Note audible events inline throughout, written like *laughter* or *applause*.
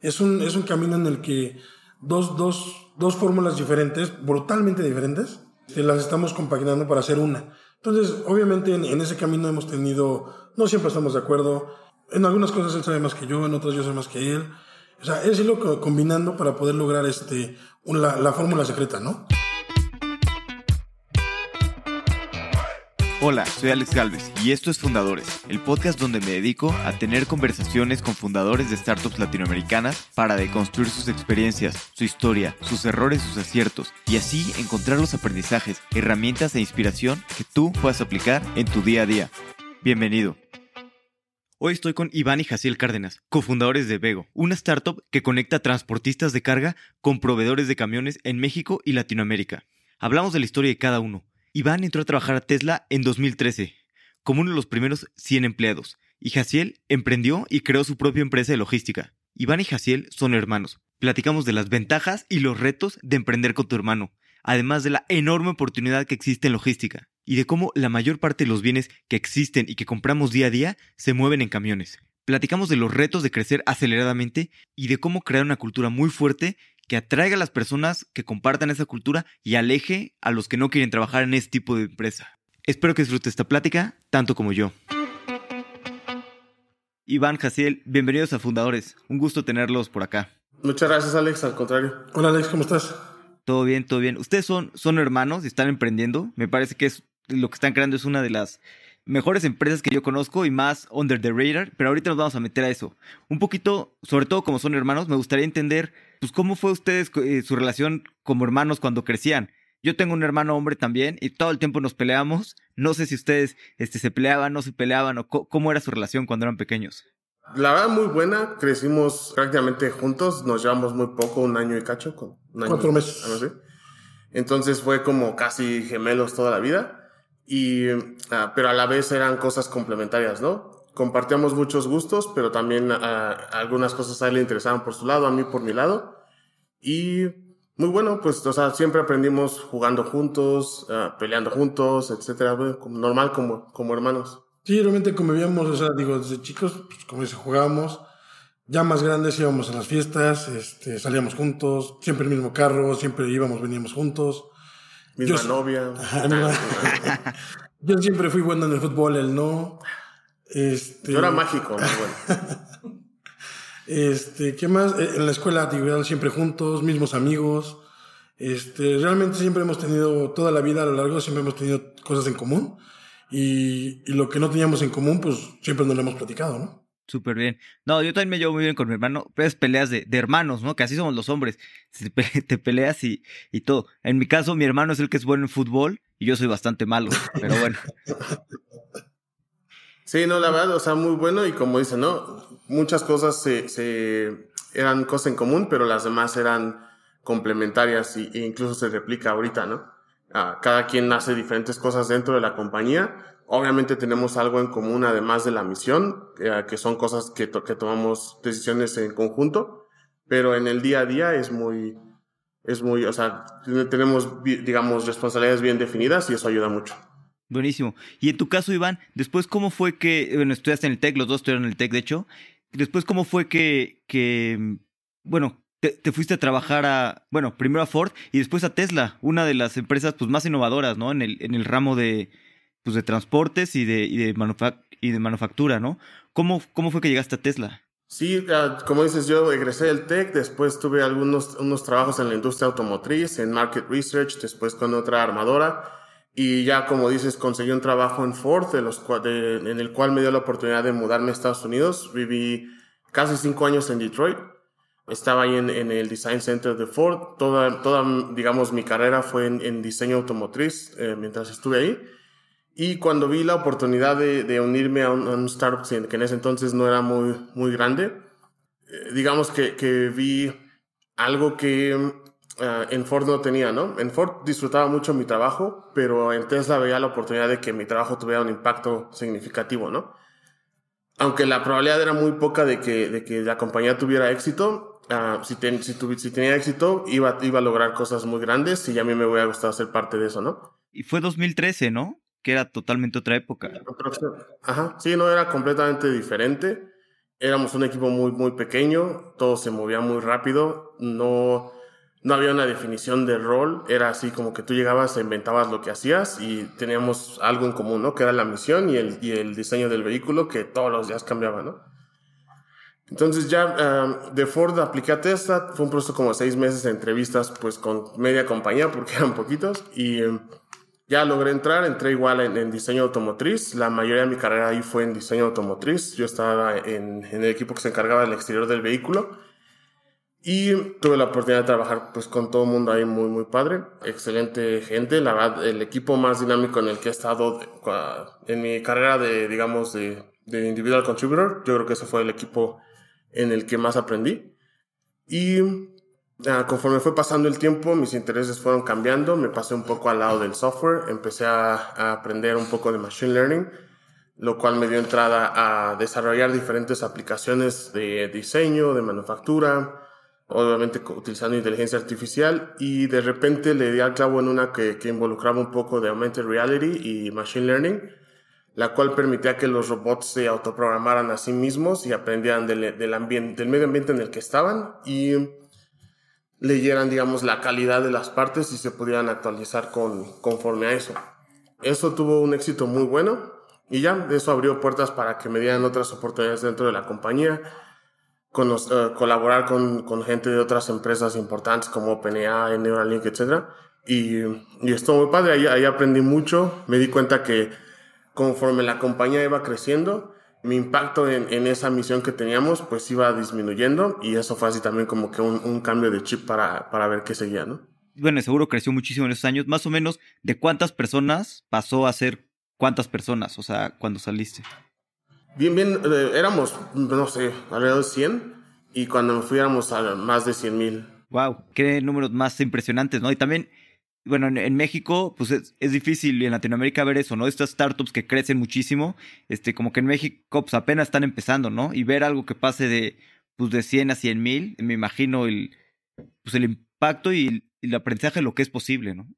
Es un, es un camino en el que dos, dos, dos fórmulas diferentes, brutalmente diferentes, las estamos compaginando para hacer una. Entonces, obviamente en, en, ese camino hemos tenido, no siempre estamos de acuerdo, en algunas cosas él sabe más que yo, en otras yo sé más que él. O sea, es irlo combinando para poder lograr este, la, la fórmula secreta, ¿no? Hola, soy Alex Galvez y esto es Fundadores, el podcast donde me dedico a tener conversaciones con fundadores de startups latinoamericanas para deconstruir sus experiencias, su historia, sus errores, sus aciertos y así encontrar los aprendizajes, herramientas e inspiración que tú puedas aplicar en tu día a día. Bienvenido. Hoy estoy con Iván y Jaciel Cárdenas, cofundadores de Vego, una startup que conecta transportistas de carga con proveedores de camiones en México y Latinoamérica. Hablamos de la historia de cada uno Iván entró a trabajar a Tesla en 2013, como uno de los primeros 100 empleados, y Jaciel emprendió y creó su propia empresa de logística. Iván y Jaciel son hermanos. Platicamos de las ventajas y los retos de emprender con tu hermano, además de la enorme oportunidad que existe en logística, y de cómo la mayor parte de los bienes que existen y que compramos día a día se mueven en camiones. Platicamos de los retos de crecer aceleradamente y de cómo crear una cultura muy fuerte que atraiga a las personas que compartan esa cultura y aleje a los que no quieren trabajar en ese tipo de empresa. Espero que disfrutes esta plática tanto como yo. Iván, Jaciel, bienvenidos a Fundadores. Un gusto tenerlos por acá. Muchas gracias, Alex. Al contrario. Hola, Alex, ¿cómo estás? Todo bien, todo bien. Ustedes son, son hermanos y están emprendiendo. Me parece que es lo que están creando es una de las mejores empresas que yo conozco y más under the radar, pero ahorita nos vamos a meter a eso. Un poquito, sobre todo como son hermanos, me gustaría entender, pues, cómo fue ustedes eh, su relación como hermanos cuando crecían. Yo tengo un hermano hombre también y todo el tiempo nos peleamos. No sé si ustedes este, se peleaban, no se peleaban o cómo era su relación cuando eran pequeños. La verdad, muy buena. Crecimos prácticamente juntos. Nos llevamos muy poco, un año y cacho. Cuatro meses. Entonces fue como casi gemelos toda la vida y, ah, pero a la vez eran cosas complementarias, ¿no? Compartíamos muchos gustos, pero también ah, algunas cosas a él le interesaban por su lado, a mí por mi lado. Y muy bueno, pues, o sea, siempre aprendimos jugando juntos, ah, peleando juntos, etcétera, normal como, como hermanos. Sí, realmente convivíamos, o sea, digo, desde chicos, pues, como dice, jugábamos. Ya más grandes íbamos a las fiestas, este, salíamos juntos, siempre el mismo carro, siempre íbamos, veníamos juntos. *laughs* Misma novia. yo siempre fui bueno en el fútbol, él no. Este, yo era mágico, bueno. *laughs* este, ¿qué más? Eh, en la escuela digo, siempre juntos, mismos amigos. Este, realmente siempre hemos tenido, toda la vida a lo largo, siempre hemos tenido cosas en común. Y, y lo que no teníamos en común, pues siempre nos lo hemos platicado, ¿no? Súper bien. No, yo también me llevo muy bien con mi hermano, pero es peleas de, de, hermanos, ¿no? Que así somos los hombres. *laughs* Te peleas y, y, todo. En mi caso, mi hermano es el que es bueno en fútbol y yo soy bastante malo, pero bueno. *laughs* Sí, no, la verdad, o sea, muy bueno y como dice, ¿no? Muchas cosas se, se eran cosas en común, pero las demás eran complementarias y, e incluso se replica ahorita, ¿no? Ah, cada quien hace diferentes cosas dentro de la compañía, Obviamente tenemos algo en común además de la misión, eh, que son cosas que, que tomamos decisiones en conjunto, pero en el día a día es muy, es muy, o sea, tenemos, digamos, responsabilidades bien definidas y eso ayuda mucho. Buenísimo. Y en tu caso, Iván, después, ¿cómo fue que, bueno, estudiaste en el TEC, los dos estudiaron en el TEC, de hecho, después, ¿cómo fue que, que bueno, te, te, fuiste a trabajar a, bueno, primero a Ford y después a Tesla, una de las empresas pues, más innovadoras, ¿no? En el, en el ramo de, pues, de transportes y de, y de, y de manufactura, ¿no? ¿Cómo, ¿Cómo fue que llegaste a Tesla? Sí, como dices, yo egresé del TEC, después tuve algunos unos trabajos en la industria automotriz, en market research, después con otra armadora, y ya como dices, conseguí un trabajo en Ford, de los, de, en el cual me dio la oportunidad de mudarme a Estados Unidos. Viví casi cinco años en Detroit. Estaba ahí en, en el Design Center de Ford. Toda, toda digamos, mi carrera fue en, en diseño automotriz eh, mientras estuve ahí. Y cuando vi la oportunidad de, de unirme a un, startup que en ese entonces no era muy, muy grande, eh, digamos que, que, vi algo que uh, en Ford no tenía, ¿no? En Ford disfrutaba mucho mi trabajo, pero en Tesla veía la oportunidad de que mi trabajo tuviera un impacto significativo, ¿no? Aunque la probabilidad era muy poca de que, de que la compañía tuviera éxito, uh, si, ten, si, si, tenía éxito, iba, iba a lograr cosas muy grandes y a mí me hubiera gustado ser parte de eso, ¿no? Y fue 2013, ¿no? que era totalmente otra época. Ajá, sí, no era completamente diferente. éramos un equipo muy, muy pequeño, todo se movía muy rápido, no, no había una definición de rol, era así como que tú llegabas e inventabas lo que hacías y teníamos algo en común, ¿no? Que era la misión y el, diseño del vehículo que todos los días cambiaba, ¿no? Entonces ya um, de Ford apliqué a Tesla, fue un proceso como seis meses de entrevistas pues con media compañía *laughs* porque eran poquitos y um, ya logré entrar, entré igual en, diseño automotriz, la mayoría de mi carrera ahí fue en diseño automotriz, yo estaba en, en, el equipo que se encargaba del exterior del vehículo y tuve la oportunidad de trabajar pues con todo el mundo ahí muy muy padre, excelente gente, la verdad el equipo más dinámico en el que he estado en mi carrera de digamos de, de individual contributor, yo creo que ese fue el equipo en el que más aprendí. Y ah, conforme fue pasando el tiempo, mis intereses fueron cambiando, me pasé un poco al lado del software, empecé a, aprender un poco de machine learning, lo cual me dio entrada a desarrollar diferentes aplicaciones de diseño, de manufactura, obviamente utilizando inteligencia artificial y de repente le di al clavo en una que, que involucraba un poco de augmented reality y machine learning la cual permitía que los robots se autoprogramaran a sí mismos y aprendieran del, ambiente, del medio ambiente en el que estaban y leyeran, digamos, la calidad de las partes y se pudieran actualizar con, conforme a eso. Eso tuvo un éxito muy bueno y ya, eso abrió puertas para que me dieran otras oportunidades dentro de la compañía, con eh, colaborar con, con, gente de otras empresas importantes como OpenAI, Neuralink, etc. Y, y estuvo muy padre, ahí, ahí aprendí mucho, me di cuenta que conforme la compañía iba creciendo, mi impacto en, en, esa misión que teníamos pues iba disminuyendo y eso fue así también como que un, un cambio de chip para, para, ver qué seguía, ¿no? Bueno, seguro creció muchísimo en esos años, más o menos, ¿de cuántas personas pasó a ser cuántas personas, o sea, cuando saliste? Bien, bien, eh, éramos, no sé, alrededor de 100 y cuando nos fuéramos a más de 100 mil. Wow, qué números más impresionantes, ¿no? Y también bueno, en, México, pues es, difícil y en Latinoamérica ver eso, ¿no? Estas startups que crecen muchísimo, este, como que en México, pues apenas están empezando, ¿no? Y ver algo que pase de, pues de 100 a 100 mil, me imagino el, pues el impacto y, el aprendizaje de lo que es posible, ¿no?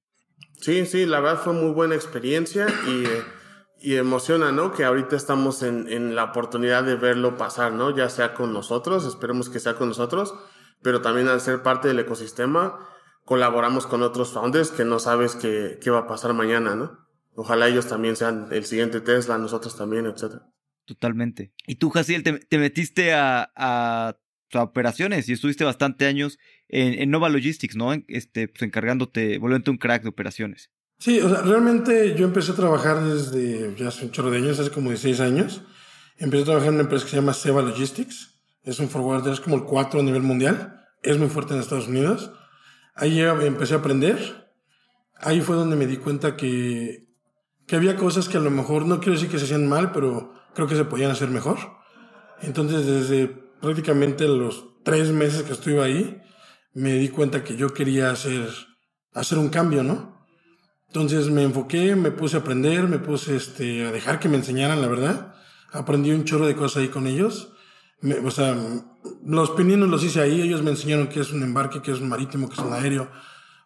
Sí, sí, la verdad fue muy buena experiencia y, y emociona, ¿no? Que ahorita estamos en, en la oportunidad de verlo pasar, ¿no? Ya sea con nosotros, esperemos que sea con nosotros, pero también al ser parte del ecosistema, colaboramos con otros founders que no sabes qué, qué va a pasar mañana, ¿no? Ojalá ellos también sean el siguiente Tesla, nosotros también, etc. Totalmente. Y tú, Jaciel, te, metiste a, a, operaciones y estuviste bastante años en, Nova Logistics, ¿no? Este, pues encargándote, volviendo un crack de operaciones. Sí, o sea, realmente yo empecé a trabajar desde ya hace un chorro de años, hace como 16 años. Empecé a trabajar en una empresa que se llama Seva Logistics. Es un forwarder, es como el 4 a nivel mundial. Es muy fuerte en Estados Unidos. Ahí empecé a aprender. Ahí fue donde me di cuenta que, que había cosas que a lo mejor, no quiero decir que se hacían mal, pero creo que se podían hacer mejor. Entonces, desde prácticamente los tres meses que estuve ahí, me di cuenta que yo quería hacer, hacer un cambio, ¿no? Entonces me enfoqué, me puse a aprender, me puse este, a dejar que me enseñaran, la verdad. Aprendí un chorro de cosas ahí con ellos o sea, los pininos los hice ahí, ellos me enseñaron qué es un embarque, qué es un marítimo, qué es un aéreo,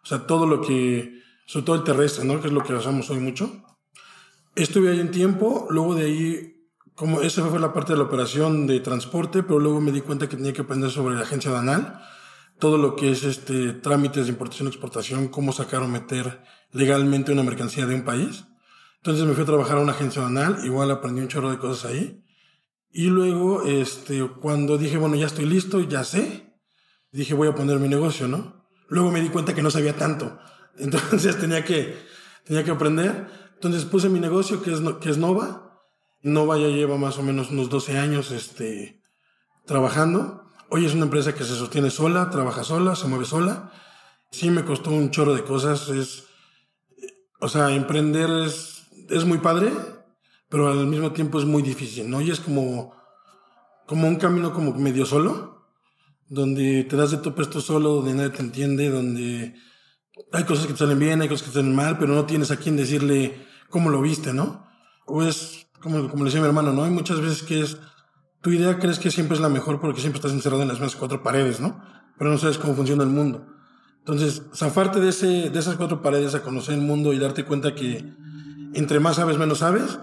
o sea, todo lo que, sobre todo el terrestre, ¿no? Que es lo que usamos hoy mucho. Estuve ahí un tiempo, luego de ahí, como esa fue la parte de la operación de transporte, pero luego me di cuenta que tenía que aprender sobre la agencia danal, todo lo que es este trámites de importación y exportación, cómo sacar o meter legalmente una mercancía de un país. Entonces me fui a trabajar a una agencia danal, igual aprendí un chorro de cosas ahí. Y luego, este, cuando dije, bueno, ya estoy listo, ya sé, dije, voy a poner mi negocio, ¿no? Luego me di cuenta que no sabía tanto. *laughs* Entonces tenía que, tenía que aprender. Entonces puse mi negocio, que es, que es Nova. Nova ya lleva más o menos unos 12 años, este, trabajando. Hoy es una empresa que se sostiene sola, trabaja sola, se mueve sola. Sí me costó un chorro de cosas. Es, o sea, emprender es, es muy padre, pero al mismo tiempo es muy difícil, ¿no? Y es como, como un camino como medio solo, donde te das de topes tú solo, donde nadie te entiende, donde hay cosas que te salen bien, hay cosas que te salen mal, pero no tienes a quien decirle cómo lo viste, ¿no? O es, como, como le decía mi hermano, ¿no? Hay muchas veces que es, tu idea crees que siempre es la mejor porque siempre estás encerrado en las mismas cuatro paredes, ¿no? Pero no sabes cómo funciona el mundo. Entonces, zafarte de, ese, de esas cuatro paredes a conocer el mundo y darte cuenta que entre más sabes, menos sabes,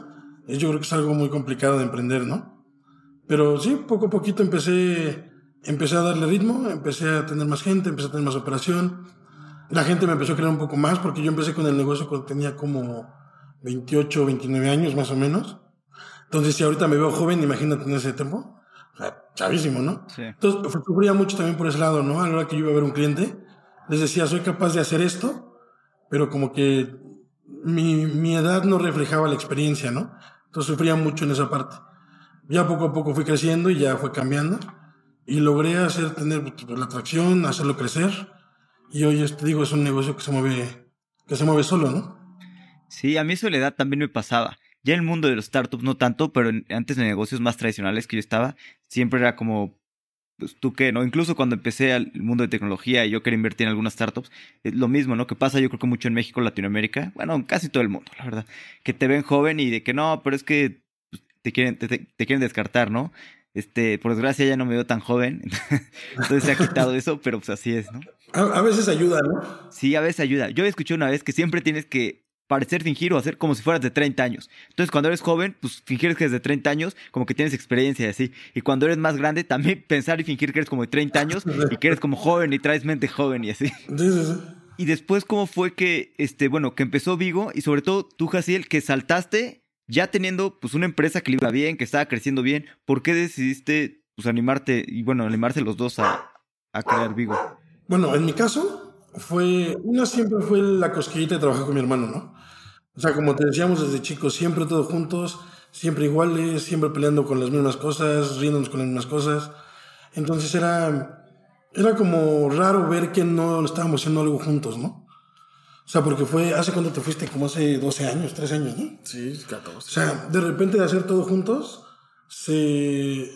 yo creo que es algo muy complicado de emprender, ¿no? Pero sí, poco a poquito empecé, empecé a darle ritmo, empecé a tener más gente, empecé a tener más operación. La gente me empezó a creer un poco más porque yo empecé con el negocio cuando tenía como 28, 29 años más o menos. Entonces, si ahorita me veo joven, imagínate en ese tiempo. O sea, chavísimo, ¿no? Sí. Entonces, sufría mucho también por ese lado, ¿no? A la hora que yo iba a ver un cliente, les decía, soy capaz de hacer esto, pero como que mi, mi edad no reflejaba la experiencia, ¿no? Entonces sufría mucho en esa parte. Ya poco a poco fui creciendo y ya fue cambiando. Y logré hacer, tener la atracción, hacerlo crecer. Y hoy, te digo, es un negocio que se mueve, que se mueve solo, ¿no? Sí, a mí edad también me pasaba. Ya en el mundo de los startups no tanto, pero antes de negocios más tradicionales que yo estaba, siempre era como, pues tú qué, ¿no? Incluso cuando empecé al mundo de tecnología y yo quería invertir en algunas startups, es lo mismo, ¿no? Que pasa yo creo que mucho en México, Latinoamérica, bueno, casi todo el mundo, la verdad, que te ven joven y de que no, pero es que pues, te quieren, te, quieren descartar, ¿no? Este, por desgracia ya no me veo tan joven, *laughs* entonces se ha quitado eso, pero pues así es, ¿no? A, a veces ayuda, ¿no? Sí, a veces ayuda. Yo escuché una vez que siempre tienes que parecer fingir o hacer como si fueras de 30 años. Entonces, cuando eres joven, pues fingir que eres de 30 años, como que tienes experiencia y así. Y cuando eres más grande, también *laughs* pensar y fingir que eres como de 30 años y que eres como joven y traes mente joven y así. *laughs* Y después, ¿cómo fue que, este, bueno, que empezó Vigo y sobre todo tú, Jaciel, que saltaste ya teniendo pues una empresa que le iba bien, que estaba creciendo bien? ¿Por qué decidiste pues animarte y bueno, animarse los dos a, a crear Vigo? Bueno, en mi caso, fue, una siempre fue la cosquillita de trabajar con mi hermano, ¿no? O sea, como te decíamos desde chicos, siempre todos juntos, siempre iguales, siempre peleando con las mismas cosas, riéndonos con las mismas cosas. Entonces era, era como raro ver que no estábamos haciendo algo juntos, ¿no? O sea, porque fue, ¿hace cuánto te fuiste? Como hace 12 años, 13 años, ¿no? Sí, 14. O sea, de repente de hacer todo juntos, se,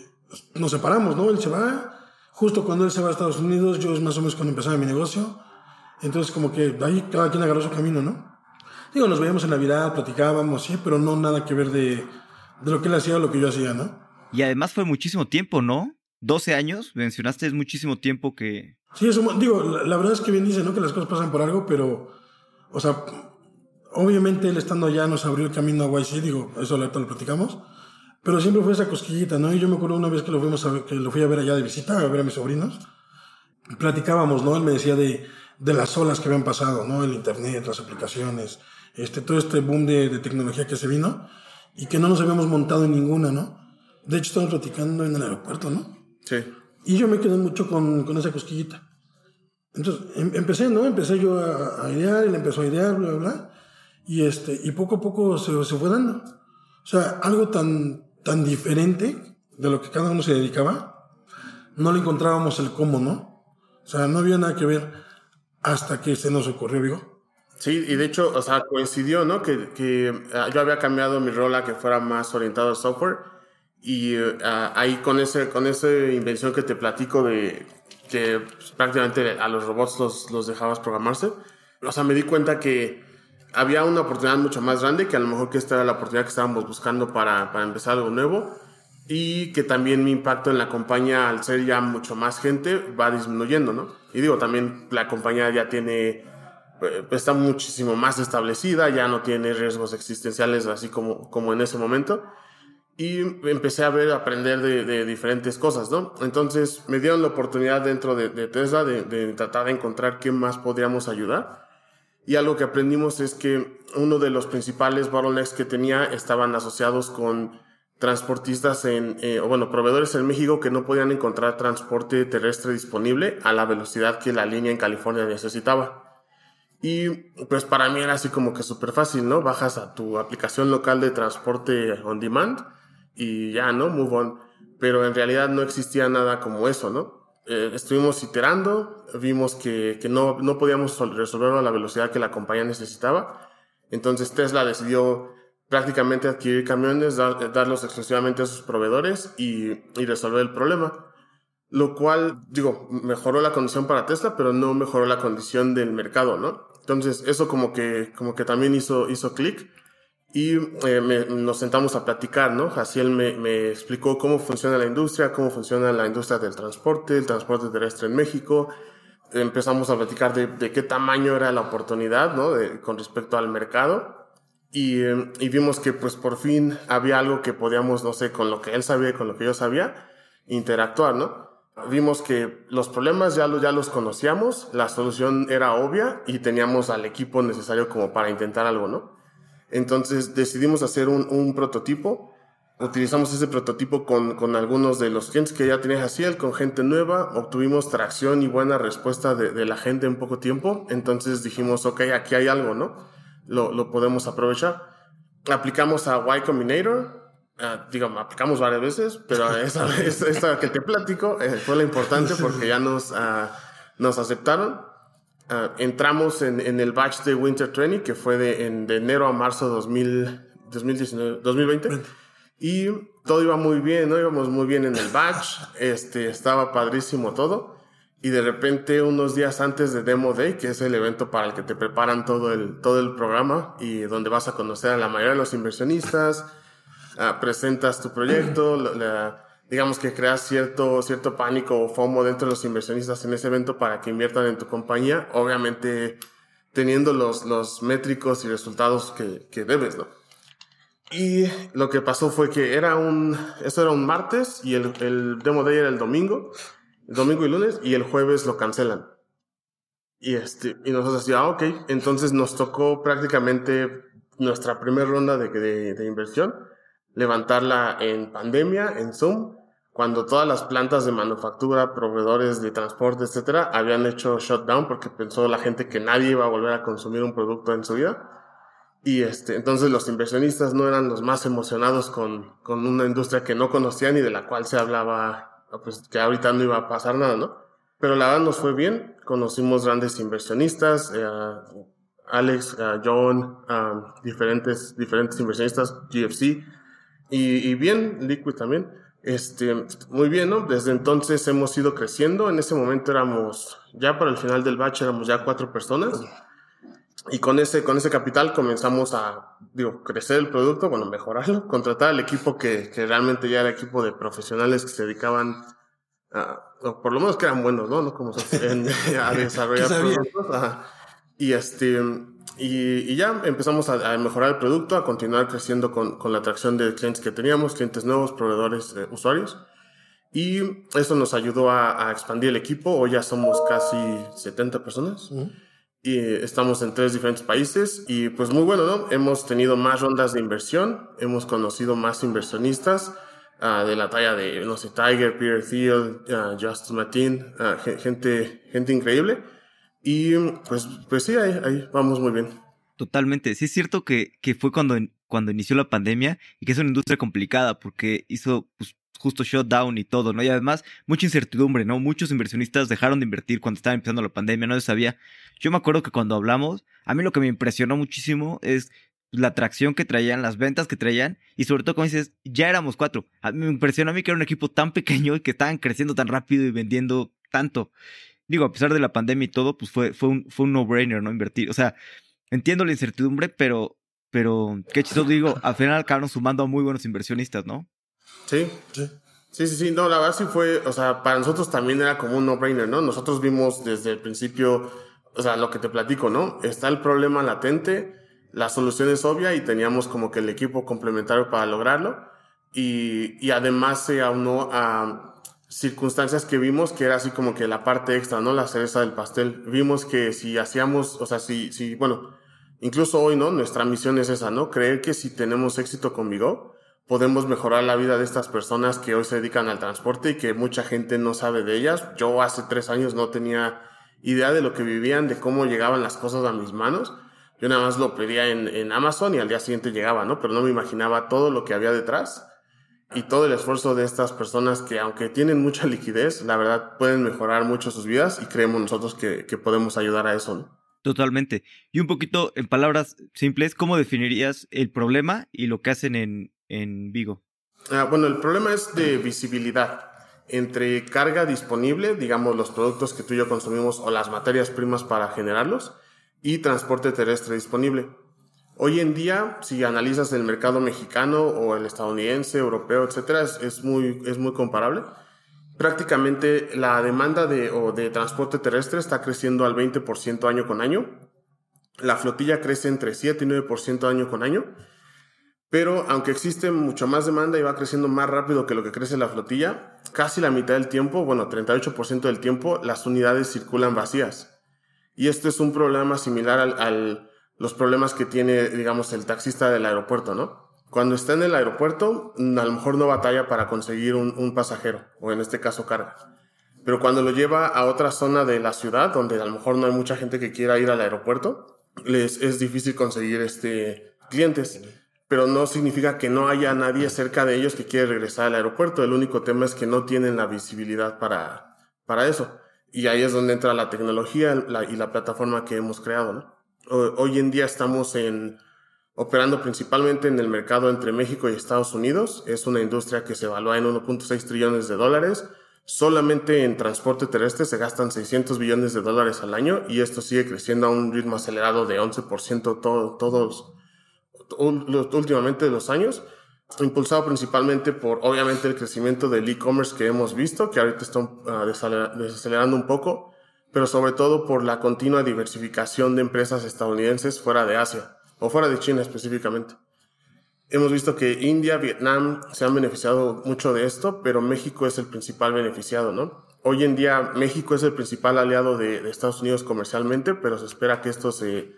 nos separamos, ¿no? Él se va, justo cuando él se va a Estados Unidos, yo es más o menos cuando empezaba mi negocio. Entonces, como que ahí cada quien agarró su camino, ¿no? Digo, nos veíamos en Navidad, platicábamos, sí, pero no nada que ver de, de lo que él hacía o lo que yo hacía, ¿no? Y además fue muchísimo tiempo, ¿no? 12 años, mencionaste, es muchísimo tiempo que... Sí, eso, digo, la, verdad es que bien dice, ¿no? Que las cosas pasan por algo, pero, o sea, obviamente él estando allá nos abrió el camino a YC, digo, eso ahorita lo platicamos, pero siempre fue esa cosquillita, ¿no? Y yo me acuerdo una vez que lo, fuimos a que lo fui a ver allá de visita, a ver a mis sobrinos, platicábamos, ¿no? Él me decía de, de las olas que habían pasado, ¿no? El Internet, las aplicaciones, este, todo este boom de, de, tecnología que se vino y que no nos habíamos montado en ninguna, ¿no? De hecho, estamos platicando en el aeropuerto, ¿no? Sí. Y yo me quedé mucho con, con esa cosquillita. Entonces, em, empecé, ¿no? Empecé yo a, a, idear, él empezó a idear, bla, bla, bla. Y, este, y poco a poco se, se fue dando. O sea, algo tan, tan diferente de lo que cada uno se dedicaba, no le encontrábamos el cómo, ¿no? O sea, no había nada que ver hasta que se nos ocurrió, digo. Sí, y de hecho, o sea, coincidió, ¿no? Que, que uh, yo había cambiado mi rol a que fuera más orientado al software y uh, ahí con ese con esa invención que te platico de que pues, prácticamente a los robots los, los dejabas programarse, o sea, me di cuenta que había una oportunidad mucho más grande, que a lo mejor que esta era la oportunidad que estábamos buscando para, para empezar algo nuevo y que también mi impacto en la compañía al ser ya mucho más gente va disminuyendo, ¿no? Y digo, también la compañía ya tiene, está muchísimo más establecida, ya no tiene riesgos existenciales así como, como en ese momento. Y empecé a ver, a aprender de, de diferentes cosas, ¿no? Entonces me dieron la oportunidad dentro de, de Tesla de, de tratar de encontrar qué más podríamos ayudar. Y algo que aprendimos es que uno de los principales bottlenecks que tenía estaban asociados con transportistas en, eh, o bueno, proveedores en México que no podían encontrar transporte terrestre disponible a la velocidad que la línea en California necesitaba. Y pues para mí era así como que súper fácil, ¿no? Bajas a tu aplicación local de transporte on demand y ya, ¿no? Move on. Pero en realidad no existía nada como eso, ¿no? Eh, estuvimos iterando, vimos que, que no, no podíamos resolverlo a la velocidad que la compañía necesitaba. Entonces Tesla decidió prácticamente adquirir camiones, darlos exclusivamente a sus proveedores y, y, resolver el problema. Lo cual, digo, mejoró la condición para Tesla, pero no mejoró la condición del mercado, ¿no? Entonces, eso como que, como que también hizo, hizo clic y eh, nos sentamos a platicar, ¿no? Jaciel me, me explicó cómo funciona la industria, cómo funciona la industria del transporte, el transporte terrestre en México. Empezamos a platicar de, de qué tamaño era la oportunidad, ¿no? De, con respecto al mercado y, em, y, vimos que pues por fin había algo que podíamos, no sé, con lo que él sabía y con lo que yo sabía, interactuar, ¿no? Vimos que los problemas ya, ya los conocíamos, la solución era obvia y teníamos al equipo necesario como para intentar algo, ¿no? Entonces decidimos hacer un, un prototipo utilizamos ese prototipo con, con, algunos de los clientes que ya tenía Jaciel, con gente nueva, obtuvimos tracción y buena respuesta de, de, la gente en poco tiempo, entonces dijimos, ok, aquí hay algo, ¿no? Lo, lo podemos aprovechar. Aplicamos a Y Combinator, uh, digamos, aplicamos varias veces, pero *laughs* esa, esta, que te platico eh, fue la importante *laughs* porque ya nos, uh, nos aceptaron. Uh, entramos en, en, el batch de Winter Training, que fue de, en, de enero a marzo 2000, 2019, 2020. Y todo iba muy bien, ¿no? Íbamos muy bien en el batch, este, estaba padrísimo todo. Y de repente, unos días antes de Demo Day, que es el evento para el que te preparan todo el, todo el programa y donde vas a conocer a la mayoría de los inversionistas, uh, presentas tu proyecto, *clears throat* la, digamos que creas cierto, cierto pánico o FOMO dentro de los inversionistas en ese evento para que inviertan en tu compañía, obviamente teniendo los, los métricos y resultados que, que debes, ¿no? Y lo que pasó fue que era un, eso era un martes y el, el demo day era el domingo, el domingo y lunes, y el jueves lo cancelan. Y este, y nosotros así, ah, ok, entonces nos tocó prácticamente nuestra primera ronda de, de, de inversión, levantarla en pandemia, en Zoom, cuando todas las plantas de manufactura, proveedores de transporte, etcétera, habían hecho shutdown porque pensó la gente que nadie iba a volver a consumir un producto en su vida. Y este, entonces los inversionistas no eran los más emocionados con, con una industria que no conocían y de la cual se hablaba, pues que ahorita no iba a pasar nada, ¿no? Pero la verdad nos fue bien, conocimos grandes inversionistas, eh, Alex, uh, John, uh, diferentes, diferentes inversionistas, GFC, y, y, bien, Liquid también. Este, muy bien, ¿no? Desde entonces hemos ido creciendo. En ese momento éramos, ya para el final del batch éramos ya cuatro personas. Y con ese, con ese capital comenzamos a, digo, crecer el producto, bueno, mejorarlo, *laughs* contratar al equipo que, que realmente ya era equipo de profesionales que se dedicaban a, o por lo menos que eran buenos, ¿no? no como en, *laughs* a desarrollar *laughs* productos. Ajá. Y este, y, y, ya empezamos a, a, mejorar el producto, a continuar creciendo con, con la atracción de clientes que teníamos, clientes nuevos, proveedores, eh, usuarios. Y eso nos ayudó a, a, expandir el equipo. Hoy ya somos casi 70 personas. Uh -huh y estamos en tres diferentes países y pues muy bueno, ¿no? Hemos tenido más rondas de inversión, hemos conocido más inversionistas uh, de la talla de, no sé, Tiger, Peter Thiel, uh, Justin Matin, uh, gente, gente increíble y pues, pues sí, ahí, ahí vamos muy bien. Totalmente, sí es cierto que, que fue cuando, cuando inició la pandemia y que es una industria complicada porque hizo pues, justo shutdown y todo, ¿no? Y además, mucha incertidumbre, ¿no? Muchos inversionistas dejaron de invertir cuando estaba empezando la pandemia, no se sabía. Yo me acuerdo que cuando hablamos, a mí lo que me impresionó muchísimo es la atracción que traían, las ventas que traían, y sobre todo, como dices, ya éramos cuatro. Me impresionó a mí que era un equipo tan pequeño y que estaban creciendo tan rápido y vendiendo tanto. Digo, a pesar de la pandemia y todo, pues fue, fue un, fue un no-brainer, ¿no? Invertir. O sea, entiendo la incertidumbre, pero, pero, qué chistoso digo, al final acabaron sumando a muy buenos inversionistas, ¿no? Sí, sí. Sí, sí, sí, no, la verdad sí fue, o sea, para nosotros también era como un no-brainer, ¿no? Nosotros vimos desde el principio, o sea, lo que te platico, ¿no? Está el problema latente, la solución es obvia y teníamos como que el equipo complementario para lograrlo y, y además se aunó a circunstancias que vimos que era así como que la parte extra, ¿no? La cereza del pastel. Vimos que si hacíamos, o sea, si, si, bueno, incluso hoy, ¿no? Nuestra misión es esa, ¿no? Creer que si tenemos éxito con Vigo, podemos mejorar la vida de estas personas que hoy se dedican al transporte y que mucha gente no sabe de ellas. Yo hace tres años no tenía idea de lo que vivían, de cómo llegaban las cosas a mis manos. Yo nada más lo pedía en, en Amazon y al día siguiente llegaba, ¿no? Pero no me imaginaba todo lo que había detrás y todo el esfuerzo de estas personas que aunque tienen mucha liquidez, la verdad pueden mejorar mucho sus vidas y creemos nosotros que, que podemos ayudar a eso, ¿no? Totalmente. Y un poquito, en palabras simples, ¿cómo definirías el problema y lo que hacen en, en Vigo? Ah, bueno, el problema es de visibilidad entre carga disponible, digamos los productos que tú y yo consumimos o las materias primas para generarlos, y transporte terrestre disponible. Hoy en día, si analizas el mercado mexicano o el estadounidense, europeo, etcétera, es, muy, es muy comparable. Prácticamente la demanda de, o de transporte terrestre está creciendo al 20% año con año la flotilla crece entre 7 y 9% año con año, pero aunque existe mucha más demanda y va creciendo más rápido que lo que crece la flotilla, casi la mitad del tiempo, bueno, 38% del tiempo, las unidades circulan vacías. Y este es un problema similar a los problemas que tiene, digamos, el taxista del aeropuerto, ¿no? Cuando está en el aeropuerto, a lo mejor no batalla para conseguir un, pasajero, o en este caso carga. Pero cuando lo lleva a otra zona de la ciudad, donde a lo mejor no hay mucha gente que quiera ir al aeropuerto, les es difícil conseguir este, clientes pero no significa que no haya nadie cerca de ellos que quiera regresar al aeropuerto. El único tema es que no tienen la visibilidad para, para eso. Y ahí es donde entra la tecnología y la plataforma que hemos creado. ¿no? Hoy en día estamos en, operando principalmente en el mercado entre México y Estados Unidos. Es una industria que se evalúa en 1.6 trillones de dólares. Solamente en transporte terrestre se gastan 600 billones de dólares al año y esto sigue creciendo a un ritmo acelerado de 11% todos últimamente de los años, impulsado principalmente por, obviamente, el crecimiento del e-commerce que hemos visto, que ahorita está uh, desacelerando un poco, pero sobre todo por la continua diversificación de empresas estadounidenses fuera de Asia, o fuera de China específicamente. Hemos visto que India, Vietnam se han beneficiado mucho de esto, pero México es el principal beneficiado, ¿no? Hoy en día México es el principal aliado de, de Estados Unidos comercialmente, pero se espera que esto se,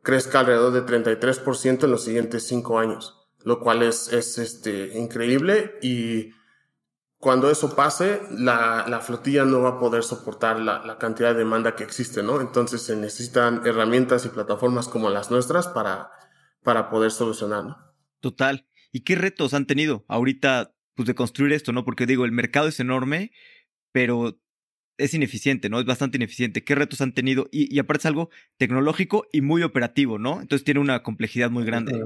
crezca alrededor de 33% en los siguientes cinco años, lo cual es, es este, increíble y cuando eso pase, la, la flotilla no va a poder soportar la, la, cantidad de demanda que existe, ¿no? Entonces se necesitan herramientas y plataformas como las nuestras para, para poder solucionarlo. Total. ¿Y qué retos han tenido ahorita pues, de construir esto, no? Porque digo, el mercado es enorme, pero es ineficiente, ¿no? Es bastante ineficiente. ¿Qué retos han tenido? Y, aparte es algo tecnológico y muy operativo, ¿no? Entonces tiene una complejidad muy grande.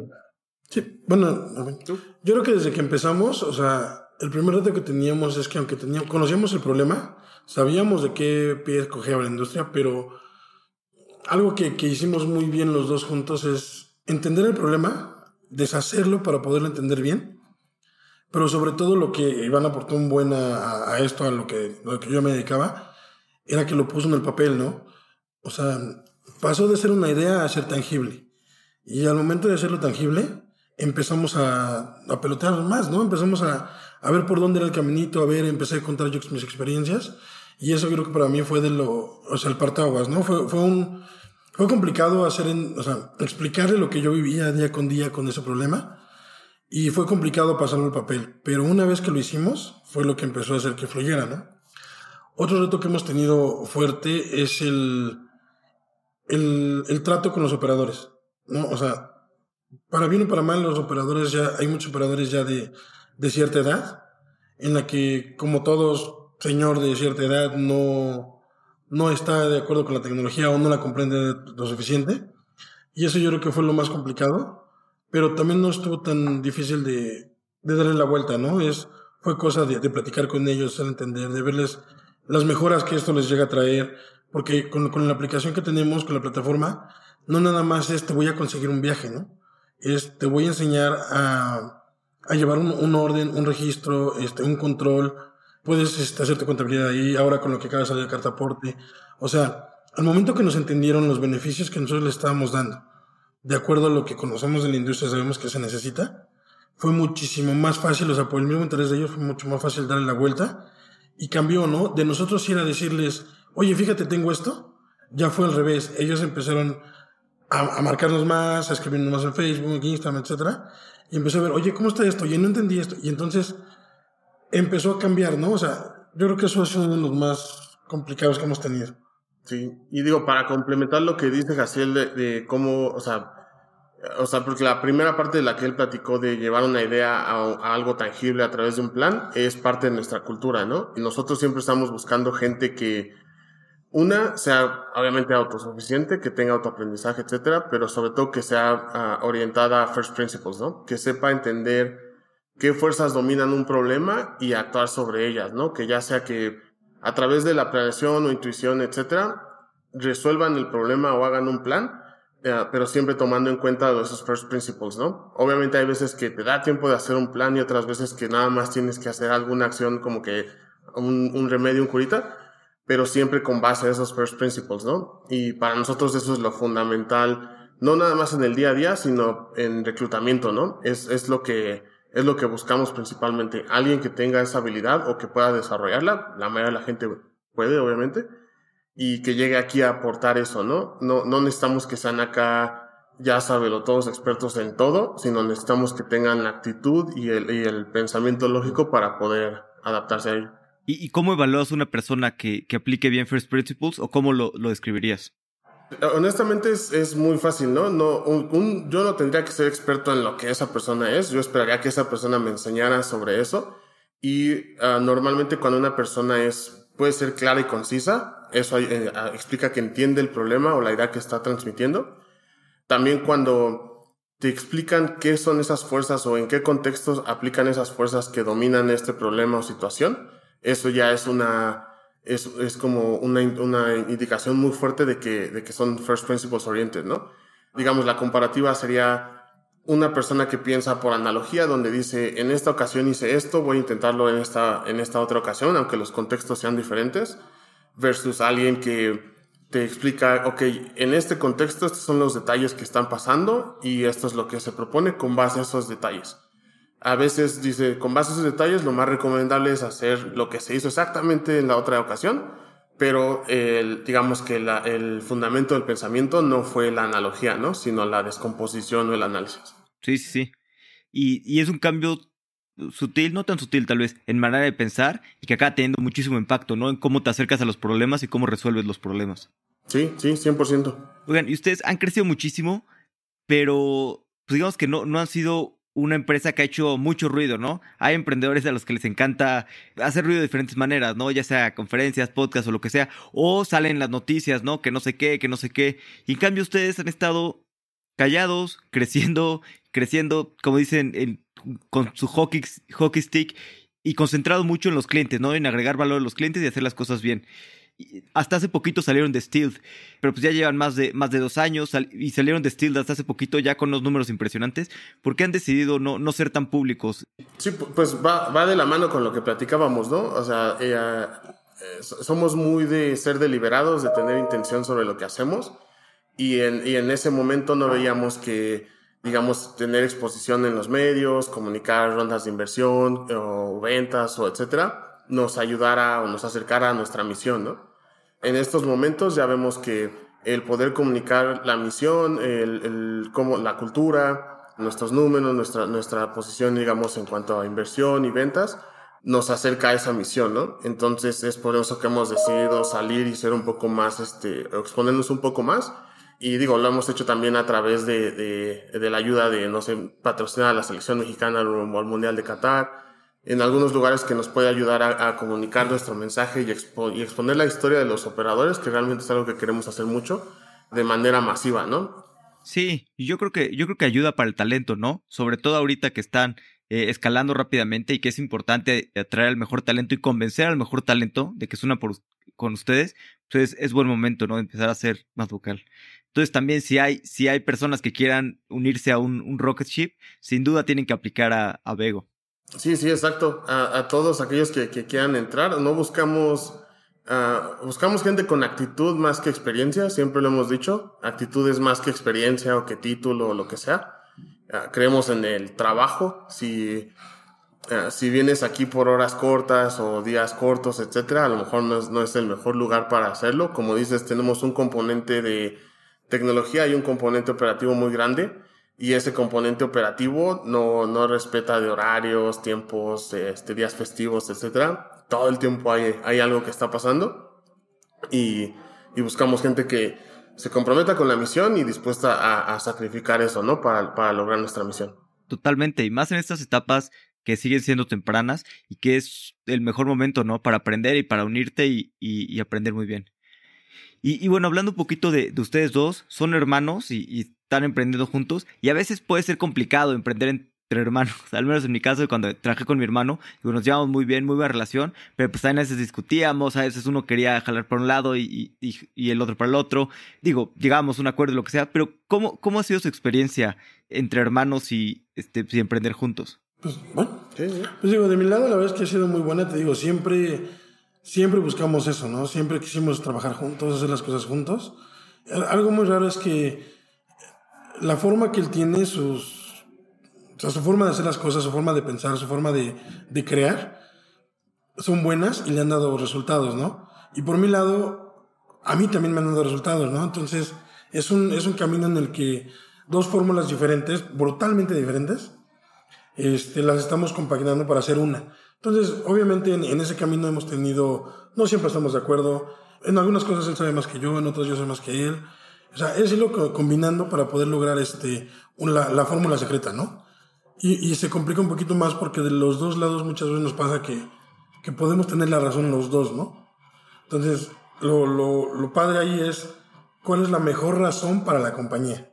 Sí, bueno, yo creo que desde que empezamos, o sea, el primer reto que teníamos es que aunque teníamos, conocíamos el problema, sabíamos de qué pie escogía la industria, pero algo que, que hicimos muy bien los dos juntos es entender el problema, deshacerlo para poderlo entender bien pero sobre todo lo que Iván aportó un buen a, esto, a lo que, lo que yo me dedicaba, era que lo puso en el papel, ¿no? O sea, pasó de ser una idea a ser tangible. Y al momento de hacerlo tangible, empezamos a, a pelotear más, ¿no? Empezamos a, a, ver por dónde era el caminito, a ver, empecé a contar yo mis experiencias. Y eso creo que para mí fue de lo, o sea, el partaguas, ¿no? Fue, fue un, fue complicado hacer, en, o sea, explicarle lo que yo vivía día con día con ese problema y fue complicado pasarlo al papel, pero una vez que lo hicimos, fue lo que empezó a hacer que fluyera, ¿no? Otro reto que hemos tenido fuerte es el, el, el trato con los operadores, ¿no? O sea, para bien o para mal, los operadores ya, hay muchos operadores ya de, de cierta edad, en la que, como todos, señor de cierta edad no, no está de acuerdo con la tecnología o no la comprende lo suficiente. Y eso yo creo que fue lo más complicado pero también no estuvo tan difícil de, de darle la vuelta, ¿no? Es, fue cosa de, de platicar con ellos, de entender, de verles las mejoras que esto les llega a traer, porque con, con la aplicación que tenemos, con la plataforma, no nada más es te voy a conseguir un viaje, ¿no? Es te voy a enseñar a, a llevar un, un, orden, un registro, este, un control, puedes este, hacerte contabilidad ahí, ahora con lo que acaba de salir de cartaporte. O sea, al momento que nos entendieron los beneficios que nosotros le estábamos dando, de acuerdo a lo que conocemos de la industria, sabemos que se necesita. Fue muchísimo más fácil, o sea, por el mismo interés de ellos fue mucho más fácil darle la vuelta. Y cambió, ¿no? De nosotros era decirles, oye, fíjate, tengo esto. Ya fue al revés. Ellos empezaron a, marcarnos más, a escribirnos más en Facebook, Instagram, etc. Y empezó a ver, oye, ¿cómo está esto? Oye, no entendí esto. Y entonces empezó a cambiar, ¿no? O sea, yo creo que eso es uno de los más complicados que hemos tenido. Sí, y digo, para complementar lo que dice Jaciel de, de, cómo, o sea, o sea, porque la primera parte de la que él platicó de llevar una idea a, algo tangible a través de un plan es parte de nuestra cultura, ¿no? Y nosotros siempre estamos buscando gente que, una, sea obviamente autosuficiente, que tenga autoaprendizaje, etcétera, pero sobre todo que sea uh, orientada a first principles, ¿no? Que sepa entender qué fuerzas dominan un problema y actuar sobre ellas, ¿no? Que ya sea que a través de la planeación o intuición, etcétera, resuelvan el problema o hagan un plan, eh, pero siempre tomando en cuenta esos first principles, ¿no? Obviamente hay veces que te da tiempo de hacer un plan y otras veces que nada más tienes que hacer alguna acción como que un, un remedio, un curita, pero siempre con base a esos first principles, ¿no? Y para nosotros eso es lo fundamental, no nada más en el día a día, sino en reclutamiento, ¿no? Es, es lo que es lo que buscamos principalmente. Alguien que tenga esa habilidad o que pueda desarrollarla, la mayoría de la gente puede, obviamente, y que llegue aquí a aportar eso, ¿no? No, no necesitamos que sean acá ya lo todos expertos en todo, sino necesitamos que tengan la actitud y el, y el pensamiento lógico para poder adaptarse a ello. ¿Y, cómo evalúas una persona que, que, aplique bien First Principles o cómo lo, lo describirías? Honestamente es, es, muy fácil, ¿no? no un, yo no tendría que ser experto en lo que esa persona es, yo esperaría que esa persona me enseñara sobre eso y uh, normalmente cuando una persona es, puede ser clara y concisa, eso eh, explica que entiende el problema o la idea que está transmitiendo también cuando te explican qué son esas fuerzas o en qué contextos aplican esas fuerzas que dominan este problema o situación, eso ya es una, es, es como una, una, indicación muy fuerte de que, de que son first principles oriented, ¿no? Digamos, la comparativa sería una persona que piensa por analogía, donde dice, en esta ocasión hice esto, voy a intentarlo en esta, en esta otra ocasión, aunque los contextos sean diferentes, versus alguien que te explica, ok, en este contexto estos son los detalles que están pasando y esto es lo que se propone con base a esos detalles. A veces dice, con base a esos detalles, lo más recomendable es hacer lo que se hizo exactamente en la otra ocasión, pero el, digamos que el fundamento del pensamiento no fue la analogía, ¿no? Sino la descomposición o el análisis. Sí, sí, sí. Y, y es un cambio sutil, no tan sutil tal vez, en manera de pensar y que acá teniendo muchísimo impacto, ¿no? En cómo te acercas a los problemas y cómo resuelves los problemas. Sí, sí, 100%. Oigan, y ustedes han crecido muchísimo, pero pues digamos que no, no han sido una empresa que ha hecho mucho ruido, ¿no? Hay emprendedores a los que les encanta hacer ruido de diferentes maneras, ¿no? Ya sea conferencias, podcasts o lo que sea, o salen las noticias, ¿no? Que no sé qué, que no sé qué. Y en cambio ustedes han estado callados, *laughs* creciendo, creciendo, como dicen, en con su hockey, hockey stick y concentrado mucho en los clientes, ¿no? En agregar valor a los clientes y hacer las cosas bien. Hasta hace poquito salieron de Stealth, pero pues ya llevan más de, más de dos años y salieron de Stealth hasta hace poquito ya con unos números impresionantes. ¿Por qué han decidido no, no ser tan públicos? Sí, pues va, va de la mano con lo que platicábamos, ¿no? O sea, eh, eh, somos muy de ser deliberados, de tener intención sobre lo que hacemos y en, y en ese momento no veíamos que digamos, tener exposición en los medios, comunicar rondas de inversión o ventas o etcétera, nos ayudara o nos acercara a nuestra misión, ¿no? En estos momentos ya vemos que el poder comunicar la misión, el, el cómo, la cultura, nuestros números, nuestra, nuestra posición, digamos, en cuanto a inversión y ventas, nos acerca a esa misión, ¿no? Entonces es por eso que hemos decidido salir y ser un poco más, este, exponernos un poco más y digo, lo hemos hecho también a través de, de, de la ayuda de, no sé, patrocinar a la selección mexicana al Mundial de Qatar, en algunos lugares que nos puede ayudar a, comunicar nuestro mensaje y, y, exponer la historia de los operadores, que realmente es algo que queremos hacer mucho, de manera masiva, ¿no? Sí, yo creo que, yo creo que ayuda para el talento, ¿no? Sobre todo ahorita que están eh, escalando rápidamente y que es importante atraer al mejor talento y convencer al mejor talento de que es una con ustedes, pues es, es, buen momento, ¿no? De empezar a ser más vocal. Entonces también si hay, si hay personas que quieran unirse a un, un rocket ship, sin duda tienen que aplicar a, a Vego. Sí, sí, exacto. A, a todos aquellos que, quieran entrar, no buscamos, uh, buscamos gente con actitud más que experiencia, siempre lo hemos dicho. Actitud es más que experiencia o que título o lo que sea. Uh, creemos en el trabajo. Si, uh, si vienes aquí por horas cortas o días cortos, etcétera, a lo mejor no es, no es el mejor lugar para hacerlo. Como dices, tenemos un componente de tecnología hay un componente operativo muy grande y ese componente operativo no, no respeta de horarios, tiempos, este, días festivos, etcétera. Todo el tiempo hay, hay algo que está pasando y, y buscamos gente que se comprometa con la misión y dispuesta a, a sacrificar eso, ¿no? Para, para lograr nuestra misión. Totalmente, y más en estas etapas que siguen siendo tempranas y que es el mejor momento, ¿no? Para aprender y para unirte y, y, y aprender muy bien. Y, y, bueno, hablando un poquito de, de ustedes dos, son hermanos y, están emprendiendo juntos y a veces puede ser complicado emprender entre hermanos, *laughs* al menos en mi caso cuando trabajé con mi hermano, nos llevamos muy bien, muy buena relación, pero pues a veces discutíamos, a veces uno quería jalar para un lado y, y, el otro para el otro, digo, llegábamos a un acuerdo, lo que sea, pero ¿cómo, cómo ha sido su experiencia entre hermanos y, este, emprender juntos? Pues bueno, pues digo, de mi lado la verdad es que ha sido muy buena, te digo, siempre siempre buscamos eso, ¿no? Siempre quisimos trabajar juntos, hacer las cosas juntos. Algo muy raro es que la forma que él tiene, sus, o su forma de hacer las cosas, su forma de pensar, su forma de, de crear, son buenas y le han dado resultados, ¿no? Y por mi lado, a mí también me han dado resultados, ¿no? Entonces, es un, es un camino en el que dos fórmulas diferentes, brutalmente diferentes, este, las estamos compaginando para hacer una. Entonces, obviamente en, ese camino hemos tenido, no siempre estamos de acuerdo, en algunas cosas él sabe más que yo, en otras yo sé más que él. O sea, es irlo combinando para poder lograr este, la, la fórmula secreta, ¿no? Y, y, se complica un poquito más porque de los dos lados muchas veces nos pasa que, que podemos tener la razón los dos, ¿no? Entonces, lo, lo, lo padre ahí es cuál es la mejor razón para la compañía.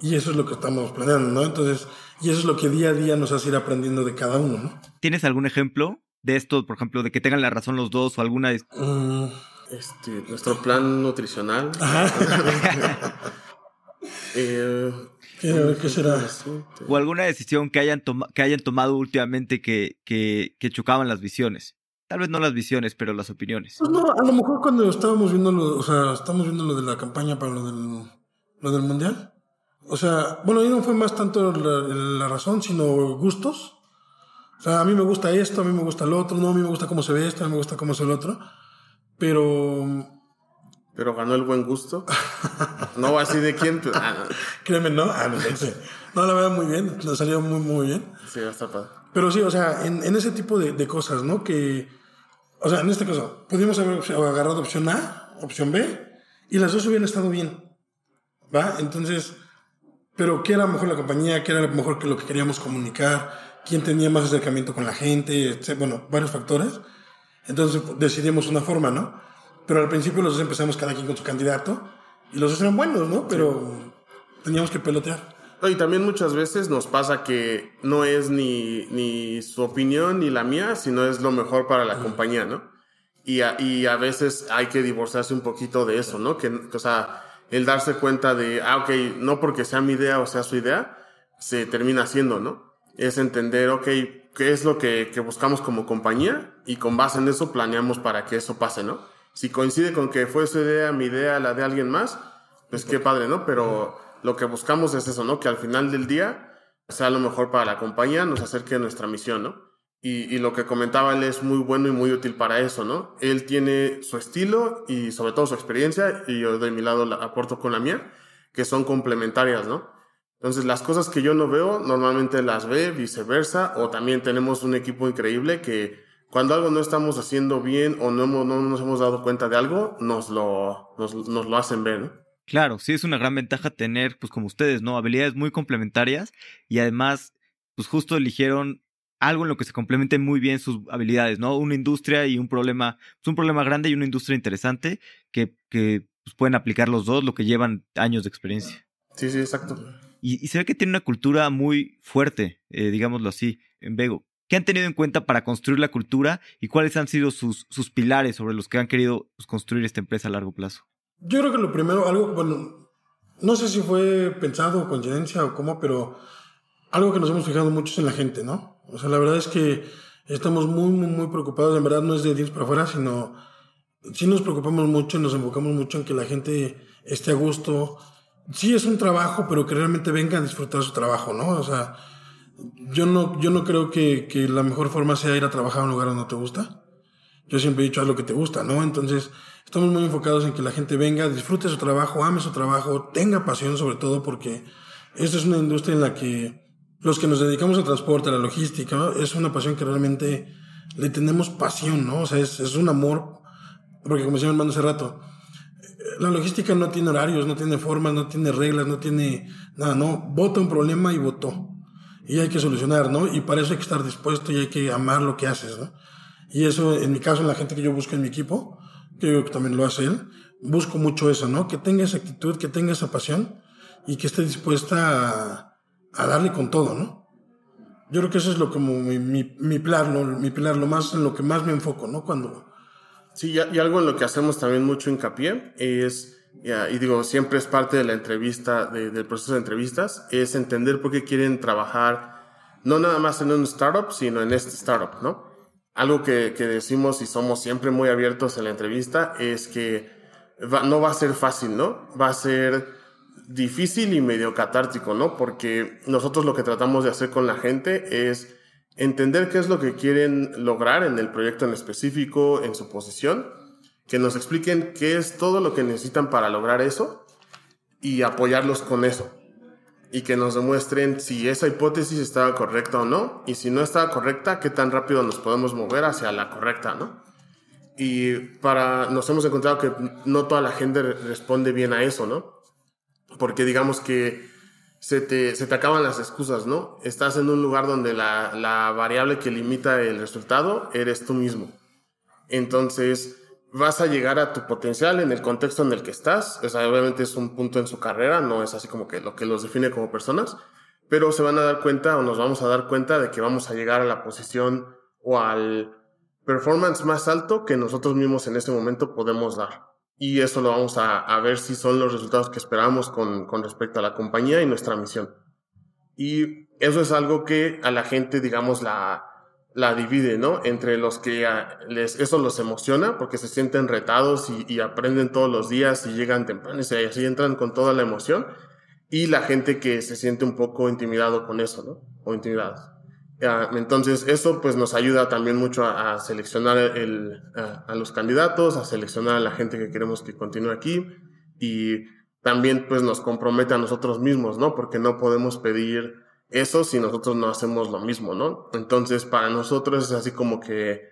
Y eso es lo que estamos planeando, ¿no? Entonces, y eso es lo que día a día nos hace ir aprendiendo de cada uno, ¿no? ¿Tienes algún ejemplo de esto, por ejemplo, de que tengan la razón los dos o alguna... Mm. Este, nuestro plan nutricional. Ajá. *laughs* eh, ¿Qué, será? O alguna decisión que hayan, que hayan tomado últimamente que, que, que, chocaban las visiones. Tal vez no las visiones, pero las opiniones. Pues no, a lo mejor cuando estábamos viendo lo, o sea, estamos viendo lo de la campaña para lo del, lo del mundial. O sea, bueno, ahí no fue más tanto la, razón, sino gustos. O sea, a mí me gusta esto, a mí me gusta lo otro, no, a mí me gusta cómo se ve esto, a mí me gusta cómo se ve lo otro. Pero... Pero ganó el buen gusto. *laughs* no así de quién. Ah, Créeme, ¿no? Ah, no, sé. no, la verdad, muy bien. Le salió muy, muy bien. Sí, está padre. Pero sí, o sea, en, en ese tipo de, de, cosas, ¿no? Que, o sea, en este caso, pudimos haber agarrado opción A, opción B, y las dos hubieran estado bien. ¿Va? Entonces, pero qué era mejor la compañía, qué era mejor que lo que queríamos comunicar, quién tenía más acercamiento con la gente, bueno, varios factores. Entonces decidimos una forma, ¿no? Pero al principio los dos empezamos cada quien con su candidato y los dos eran buenos, ¿no? Pero teníamos que pelotear. Y también muchas veces nos pasa que no es ni, ni su opinión ni la mía, sino es lo mejor para la compañía, ¿no? Y a, y a veces hay que divorciarse un poquito de eso, ¿no? Que, o sea, el darse cuenta de, ah, ok, no porque sea mi idea o sea su idea, se termina haciendo, ¿no? Es entender, ok, qué es lo que, que buscamos como compañía y con base en eso planeamos para que eso pase, ¿no? Si coincide con que fue su idea, mi idea, la de alguien más, pues qué padre, ¿no? Pero lo que buscamos es eso, ¿no? Que al final del día sea lo mejor para la compañía, nos acerque a nuestra misión, ¿no? Y, lo que comentaba él es muy bueno y muy útil para eso, ¿no? Él tiene su estilo y sobre todo su experiencia, y yo de mi lado la aporto con la mía, que son complementarias, ¿no? Entonces, las cosas que yo no veo, normalmente las ve, viceversa, o también tenemos un equipo increíble que cuando algo no estamos haciendo bien o no, no nos hemos dado cuenta de algo, nos lo, nos, nos lo hacen ver, ¿no? Claro, sí es una gran ventaja tener, pues como ustedes, ¿no? Habilidades muy complementarias y además, pues justo eligieron algo en lo que se complementen muy bien sus habilidades, ¿no? Una industria y un problema, pues un problema grande y una industria interesante que, que pues pueden aplicar los dos, lo que llevan años de experiencia. Sí, sí, exacto. Y, se ve que tiene una cultura muy fuerte, eh, digámoslo así, en Vego. ¿Qué han tenido en cuenta para construir la cultura y cuáles han sido sus, sus pilares sobre los que han querido pues, construir esta empresa a largo plazo? Yo creo que lo primero, algo, bueno, no sé si fue pensado o coincidencia o cómo, pero algo que nos hemos fijado mucho es en la gente, ¿no? O sea, la verdad es que estamos muy, muy, muy preocupados. En verdad no es de dientes para afuera, sino sí nos preocupamos mucho y nos enfocamos mucho en que la gente esté a gusto. Sí es un trabajo, pero que realmente venga a disfrutar su trabajo, ¿no? O sea, yo no, yo no creo que, que la mejor forma sea ir a trabajar a un lugar donde no te gusta. Yo siempre he dicho, haz lo que te gusta, ¿no? Entonces, estamos muy enfocados en que la gente venga, disfrute su trabajo, ame su trabajo, tenga pasión sobre todo, porque esta es una industria en la que los que nos dedicamos al transporte, a la logística, es una pasión que realmente le tenemos pasión, ¿no? O sea, es, es un amor, porque como decía mi hermano hace rato, la logística no tiene horarios, no tiene formas, no tiene reglas, no tiene nada, ¿no? Vota un problema y votó. Y hay que solucionar, ¿no? Y para eso hay que estar dispuesto y hay que amar lo que haces, ¿no? Y eso, en mi caso, en la gente que yo busco en mi equipo, que yo también lo hace él, busco mucho eso, ¿no? Que tenga esa actitud, que tenga esa pasión y que esté dispuesta a a darle con todo, ¿no? Yo creo que eso es lo como mi, mi, mi pilar, ¿no? Mi pilar, lo más en lo que más me enfoco, ¿no? Cuando... Sí, y, algo en lo que hacemos también mucho hincapié es, y digo, siempre es parte de la entrevista, del proceso de entrevistas, es entender por qué quieren trabajar no nada más en un startup, sino en este startup, ¿no? algo que, que, decimos y somos siempre muy abiertos en la entrevista es que no va a ser fácil, ¿no? Va a ser difícil y medio catártico, ¿no? Porque nosotros lo que tratamos de hacer con la gente es entender qué es lo que quieren lograr en el proyecto en específico, en su posición, que nos expliquen qué es todo lo que necesitan para lograr eso y apoyarlos con eso. Y que nos demuestren si esa hipótesis estaba correcta o no, y si no estaba correcta, qué tan rápido nos podemos mover hacia la correcta, ¿no? Y para, nos hemos encontrado que no toda la gente responde bien a eso, ¿no? Porque digamos que se te, se te acaban las excusas, ¿no? Estás en un lugar donde la, la variable que limita el resultado eres tú mismo. Entonces, vas a llegar a tu potencial en el contexto en el que estás. O obviamente es un punto en su carrera, no es así como que lo que los define como personas, pero se van a dar cuenta o nos vamos a dar cuenta de que vamos a llegar a la posición o al performance más alto que nosotros mismos en ese momento podemos dar. Y eso lo vamos a, a ver si son los resultados que esperamos con, con respecto a la compañía y nuestra misión. Y eso es algo que a la gente, digamos, la, la divide, ¿no? Entre los que les, eso los emociona porque se sienten retados y, y, aprenden todos los días y llegan temprano y así entran con toda la emoción. Y la gente que se siente un poco intimidado con eso, ¿no? O intimidados. Entonces, eso pues nos ayuda también mucho a, seleccionar el, a, los candidatos, a seleccionar a la gente que queremos que continúe aquí y también pues nos compromete a nosotros mismos, ¿no? Porque no podemos pedir eso si nosotros no hacemos lo mismo, ¿no? Entonces, para nosotros es así como que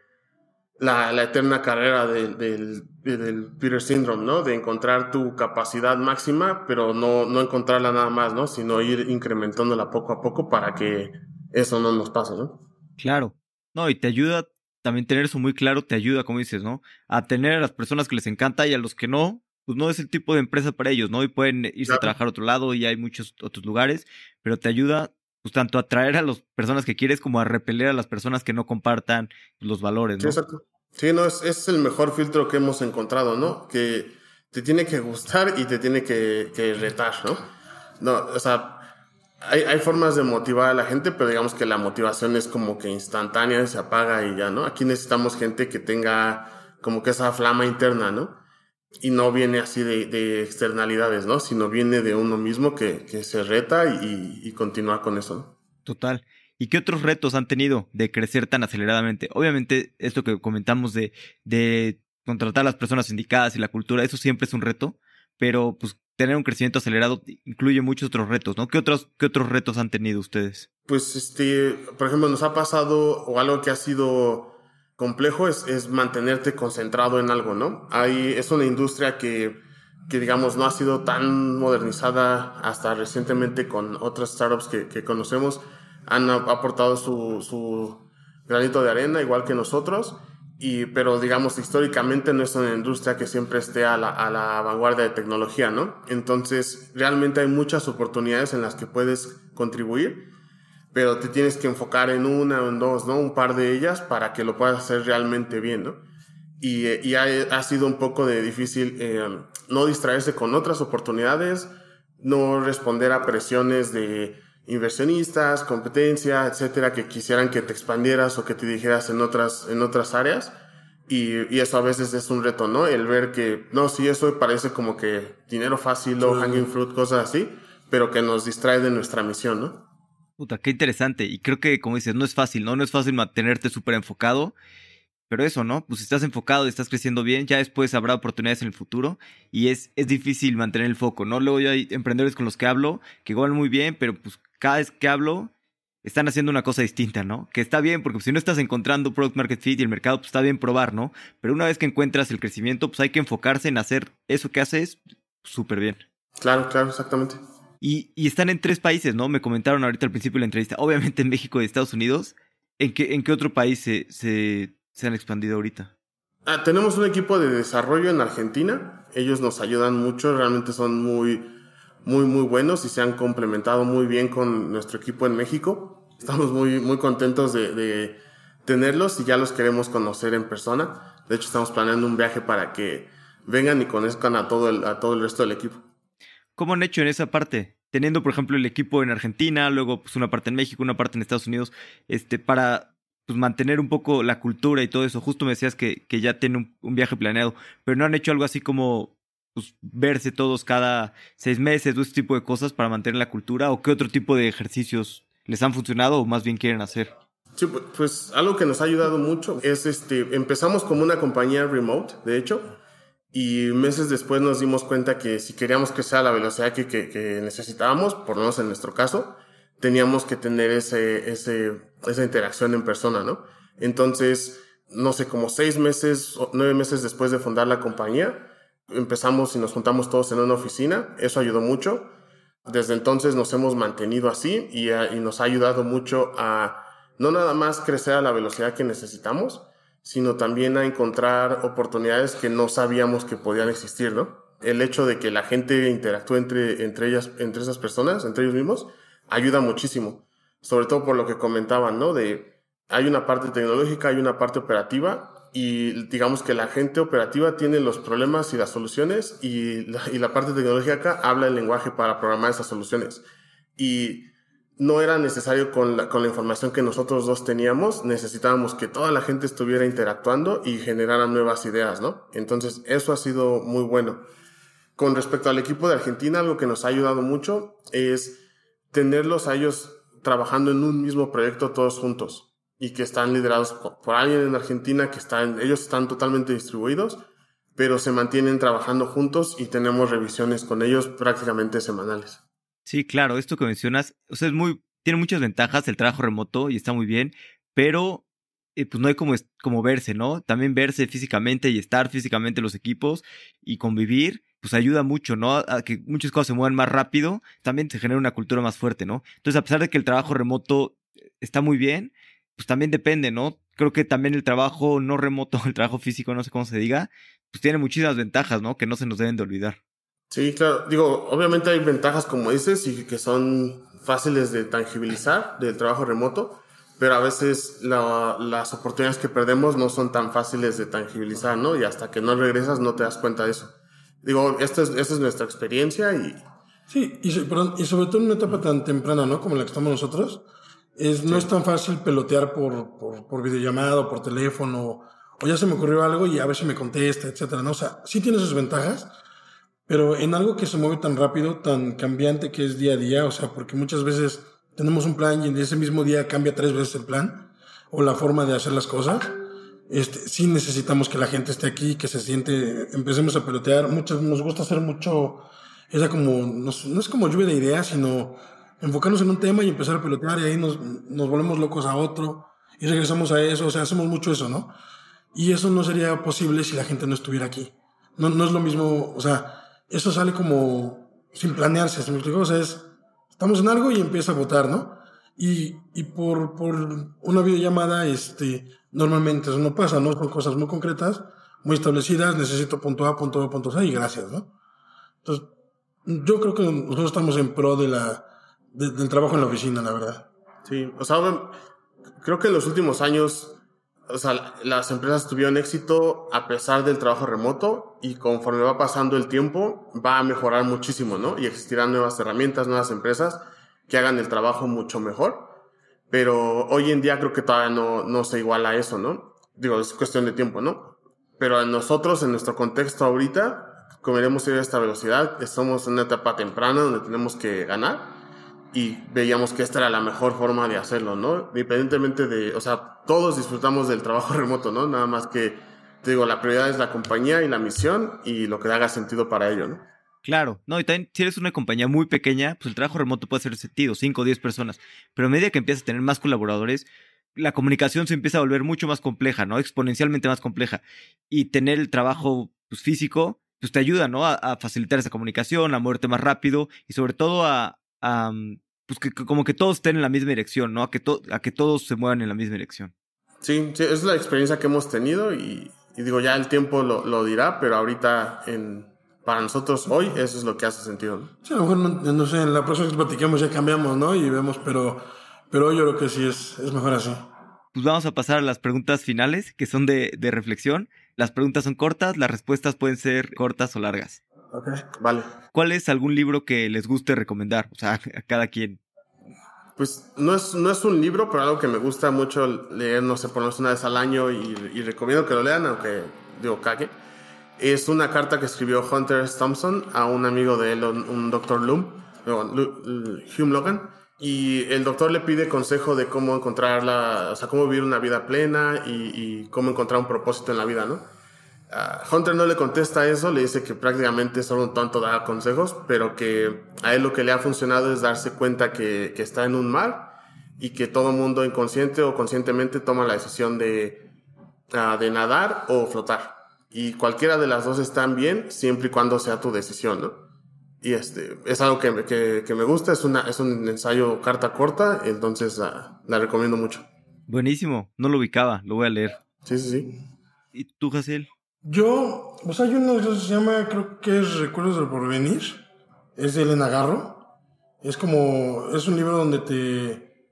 la, eterna carrera del, del, del Peter Syndrome, ¿no? De encontrar tu capacidad máxima, pero no, no encontrarla nada más, ¿no? Sino ir incrementándola poco a poco para que eso no nos pasa, ¿no? Claro. No, y te ayuda también tener eso muy claro, te ayuda, como dices, ¿no? A tener a las personas que les encanta y a los que no, pues no es el tipo de empresa para ellos, ¿no? Y pueden irse a trabajar a otro lado y hay muchos otros lugares, pero te ayuda pues tanto a atraer a las personas que quieres como a repeler a las personas que no compartan los valores, ¿no? Sí, exacto. Sí, no, es, es el mejor filtro que hemos encontrado, ¿no? Que te tiene que gustar y te tiene que, que retar, ¿no? No, o sea, hay, hay, formas de motivar a la gente, pero digamos que la motivación es como que instantánea, se apaga y ya, ¿no? Aquí necesitamos gente que tenga como que esa flama interna, ¿no? Y no viene así de, de externalidades, ¿no? Sino viene de uno mismo que, que se reta y, y continúa con eso, ¿no? Total. ¿Y qué otros retos han tenido de crecer tan aceleradamente? Obviamente, esto que comentamos de, de contratar a las personas indicadas y la cultura, eso siempre es un reto, pero pues tener un crecimiento acelerado incluye muchos otros retos, ¿no? ¿Qué otros, qué otros retos han tenido ustedes? Pues, este, por ejemplo, nos ha pasado, o algo que ha sido complejo, es, es mantenerte concentrado en algo, ¿no? Hay, es una industria que, que, digamos, no ha sido tan modernizada hasta recientemente con otras startups que, que conocemos. Han aportado su, su granito de arena, igual que nosotros y, pero digamos, históricamente no es una industria que siempre esté a la, a la vanguardia de tecnología, ¿no? Entonces, realmente hay muchas oportunidades en las que puedes contribuir, pero te tienes que enfocar en una o en dos, ¿no? Un par de ellas para que lo puedas hacer realmente bien, ¿no? Y, y ha, ha, sido un poco de difícil eh, no distraerse con otras oportunidades, no responder a presiones de inversionistas, competencia, etcétera, que quisieran que te expandieras o que te dijeras en otras, en otras áreas. Y, y, eso a veces es un reto, ¿no? El ver que, no, sí, eso parece como que dinero fácil o hanging fruit, cosas así, pero que nos distrae de nuestra misión, ¿no? Puta, qué interesante. Y creo que, como dices, no es fácil, ¿no? No es fácil mantenerte súper enfocado. Pero eso, ¿no? Pues si estás enfocado y estás creciendo bien, ya después habrá oportunidades en el futuro y es, es difícil mantener el foco, ¿no? Luego hay emprendedores con los que hablo que van muy bien, pero pues cada vez que hablo, están haciendo una cosa distinta, ¿no? Que está bien, porque si no estás encontrando product market fit y el mercado, pues está bien probar, ¿no? Pero una vez que encuentras el crecimiento, pues hay que enfocarse en hacer eso que haces súper bien. Claro, claro, exactamente. Y, y, están en tres países, ¿no? Me comentaron ahorita al principio de la entrevista. Obviamente en México y Estados Unidos. ¿En qué, en qué otro país se, se, se han expandido ahorita? Ah, tenemos un equipo de desarrollo en Argentina. Ellos nos ayudan mucho, realmente son muy muy, muy buenos y se han complementado muy bien con nuestro equipo en México. Estamos muy, muy contentos de, tenerlos y ya los queremos conocer en persona. De hecho, estamos planeando un viaje para que vengan y conozcan a todo el, a todo el resto del equipo. ¿Cómo han hecho en esa parte? Teniendo, por ejemplo, el equipo en Argentina, luego pues una parte en México, una parte en Estados Unidos, este, para pues mantener un poco la cultura y todo eso. Justo me decías que, que ya tiene un, viaje planeado, pero no han hecho algo así como pues, verse todos cada seis meses o ese tipo de cosas para mantener la cultura o qué otro tipo de ejercicios les han funcionado o más bien quieren hacer. Sí, pues algo que nos ha ayudado mucho es este, empezamos como una compañía remote, de hecho, y meses después nos dimos cuenta que si queríamos que sea la velocidad que, que, necesitábamos, por lo menos en nuestro caso, teníamos que tener ese, ese, esa interacción en persona, ¿no? Entonces, no sé, como seis meses o nueve meses después de fundar la compañía, empezamos y nos juntamos todos en una oficina. Eso ayudó mucho. Desde entonces nos hemos mantenido así y, y nos ha ayudado mucho a no nada más crecer a la velocidad que necesitamos, sino también a encontrar oportunidades que no sabíamos que podían existir, ¿no? El hecho de que la gente interactúe entre, entre ellas, entre esas personas, entre ellos mismos, ayuda muchísimo. Sobre todo por lo que comentaban, ¿no? De, hay una parte tecnológica, hay una parte operativa y digamos que la gente operativa tiene los problemas y las soluciones y la, y la parte tecnológica habla el lenguaje para programar esas soluciones. Y no era necesario con la, con la información que nosotros dos teníamos, necesitábamos que toda la gente estuviera interactuando y generaran nuevas ideas, ¿no? Entonces, eso ha sido muy bueno. Con respecto al equipo de Argentina, algo que nos ha ayudado mucho es tenerlos a ellos trabajando en un mismo proyecto todos juntos y que están liderados por, alguien en Argentina que están, ellos están totalmente distribuidos, pero se mantienen trabajando juntos y tenemos revisiones con ellos prácticamente semanales. Sí, claro, esto que mencionas, o sea, es muy, tiene muchas ventajas el trabajo remoto y está muy bien, pero eh, pues no hay como, como verse, ¿no? También verse físicamente y estar físicamente en los equipos y convivir, pues ayuda mucho, ¿no? A que muchas cosas se muevan más rápido, también se genera una cultura más fuerte, ¿no? Entonces, a pesar de que el trabajo remoto está muy bien, pues también depende, ¿no? Creo que también el trabajo no remoto, *laughs* el trabajo físico, no sé cómo se diga, pues tiene muchísimas ventajas, ¿no? Que no se nos deben de olvidar. Sí, claro. Digo, obviamente hay ventajas, como dices, y que son fáciles de tangibilizar del trabajo remoto, pero a veces las oportunidades que perdemos no son tan fáciles de tangibilizar, ¿no? Y hasta que no regresas no te das cuenta de eso. Digo, esta es, esta es nuestra experiencia y... Sí, y, y sobre todo en una etapa tan temprana, ¿no? Como la que estamos nosotros, es, no es tan fácil pelotear por, por, por videollamada o por teléfono, o ya se me ocurrió algo y a ver si me contesta, etcétera, ¿no? O sea, sí tiene sus ventajas, pero en algo que se mueve tan rápido, tan cambiante que es día a día, o sea, porque muchas veces tenemos un plan y en ese mismo día cambia tres veces el plan o la forma de hacer las cosas. Este, sí necesitamos que la gente esté aquí, que se siente, empecemos a pelotear. Muchas, nos gusta hacer mucho, esa como, no, es como lluvia de ideas, sino enfocarnos en un tema y empezar a pelotear y ahí nos, nos volvemos locos a otro y regresamos a eso, o sea, hacemos mucho eso, ¿no? Y eso no sería posible si la gente no estuviera aquí. No, no es lo mismo, o sea, eso sale como sin planearse, ¿se me explico? O sea, es, estamos en algo y empieza a votar, ¿no? Y, y por, por una videollamada, este, normalmente eso no pasa, ¿no? Son cosas muy concretas, muy establecidas, necesito punto A, punto B, punto C y gracias, ¿no? Entonces, yo creo que nosotros estamos en pro de la, del trabajo en la oficina, la verdad. Sí, o sea, creo que en los últimos años o sea, las empresas tuvieron éxito a pesar del trabajo remoto y conforme va pasando el tiempo va a mejorar muchísimo, ¿no? Y existirán nuevas herramientas, nuevas empresas que hagan el trabajo mucho mejor. Pero hoy en día creo que todavía no, no se iguala eso, ¿no? Digo, es cuestión de tiempo, ¿no? Pero a nosotros, en nuestro contexto ahorita, como queremos ir a esta velocidad, estamos en una etapa temprana donde tenemos que ganar y veíamos que esta era la mejor forma de hacerlo, ¿no? Independientemente de, o sea, todos disfrutamos del trabajo *laughs* remoto, ¿no? Nada más que, te digo, la prioridad es la compañía y la misión y lo que haga sentido para ello, ¿no? Claro, no, y también si eres una compañía muy pequeña, pues el trabajo remoto puede hacer sentido, 5 o 10 personas, pero a medida que empiezas a tener más colaboradores, la comunicación se empieza a volver mucho más compleja, ¿no? Exponencialmente más compleja. Y tener el trabajo pues, físico, pues te ayuda, ¿no? A, facilitar esa comunicación, a moverte más rápido y sobre todo a, a pues que, como que todos estén en la misma dirección, ¿no? A que, a que todos se muevan en la misma dirección. Sí, sí, es la experiencia que hemos tenido y, digo, ya el tiempo lo, lo, dirá, pero ahorita en, para nosotros hoy eso es lo que hace sentido. ¿no? Sí, a lo mejor, no, sé, en la próxima que platiquemos ya cambiamos, ¿no? Y vemos, pero, pero yo creo que sí es, es mejor así. Pues vamos a pasar a las preguntas finales, que son de, de reflexión. Las preguntas son cortas, las respuestas pueden ser cortas o largas. Ok, vale. ¿Cuál es algún libro que les guste recomendar? O sea, a cada quien. Pues no es, no es un libro, pero algo que me gusta mucho leer, no sé, por lo menos una vez al año y, recomiendo que lo lean, aunque digo cague. Es una carta que escribió Hunter Thompson a un amigo de él, un, doctor Loom, Hume Logan. Y el doctor le pide consejo de cómo encontrar la, o sea, cómo vivir una vida plena y, y cómo encontrar un propósito en la vida, ¿no? Hunter no le contesta eso, le dice que prácticamente solo un tonto dar consejos, pero que a él lo que le ha funcionado es darse cuenta que, que está en un mar y que todo mundo inconsciente o conscientemente toma la decisión de, uh, de nadar o flotar. Y cualquiera de las dos están bien siempre y cuando sea tu decisión, ¿no? Y este, es algo que, que, que me gusta, es, una, es un ensayo carta corta, entonces uh, la recomiendo mucho. Buenísimo, no lo ubicaba, lo voy a leer. Sí, sí, sí. ¿Y tú, Jaciel? Yo, pues hay uno que se llama, creo que es Recuerdos del Porvenir. Es de Elena Garro. Es como, es un libro donde te,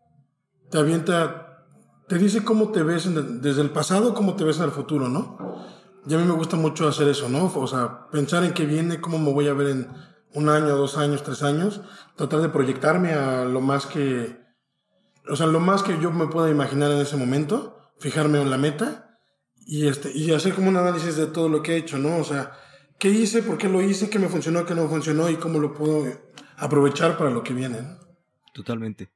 te avienta, te dice cómo te ves desde el pasado, cómo te ves en el futuro, ¿no? Y a mí me gusta mucho hacer eso, ¿no? O sea, pensar en qué viene, cómo me voy a ver en un año, dos años, tres años. Tratar de proyectarme a lo más que, o sea, lo más que yo me pueda imaginar en ese momento. Fijarme en la meta y, este, y hacer como un análisis de todo lo que he hecho, ¿no? O sea, ¿qué hice? ¿Por qué lo hice? ¿Qué me funcionó? ¿Qué no funcionó? Y cómo lo puedo aprovechar para lo que viene. Totalmente.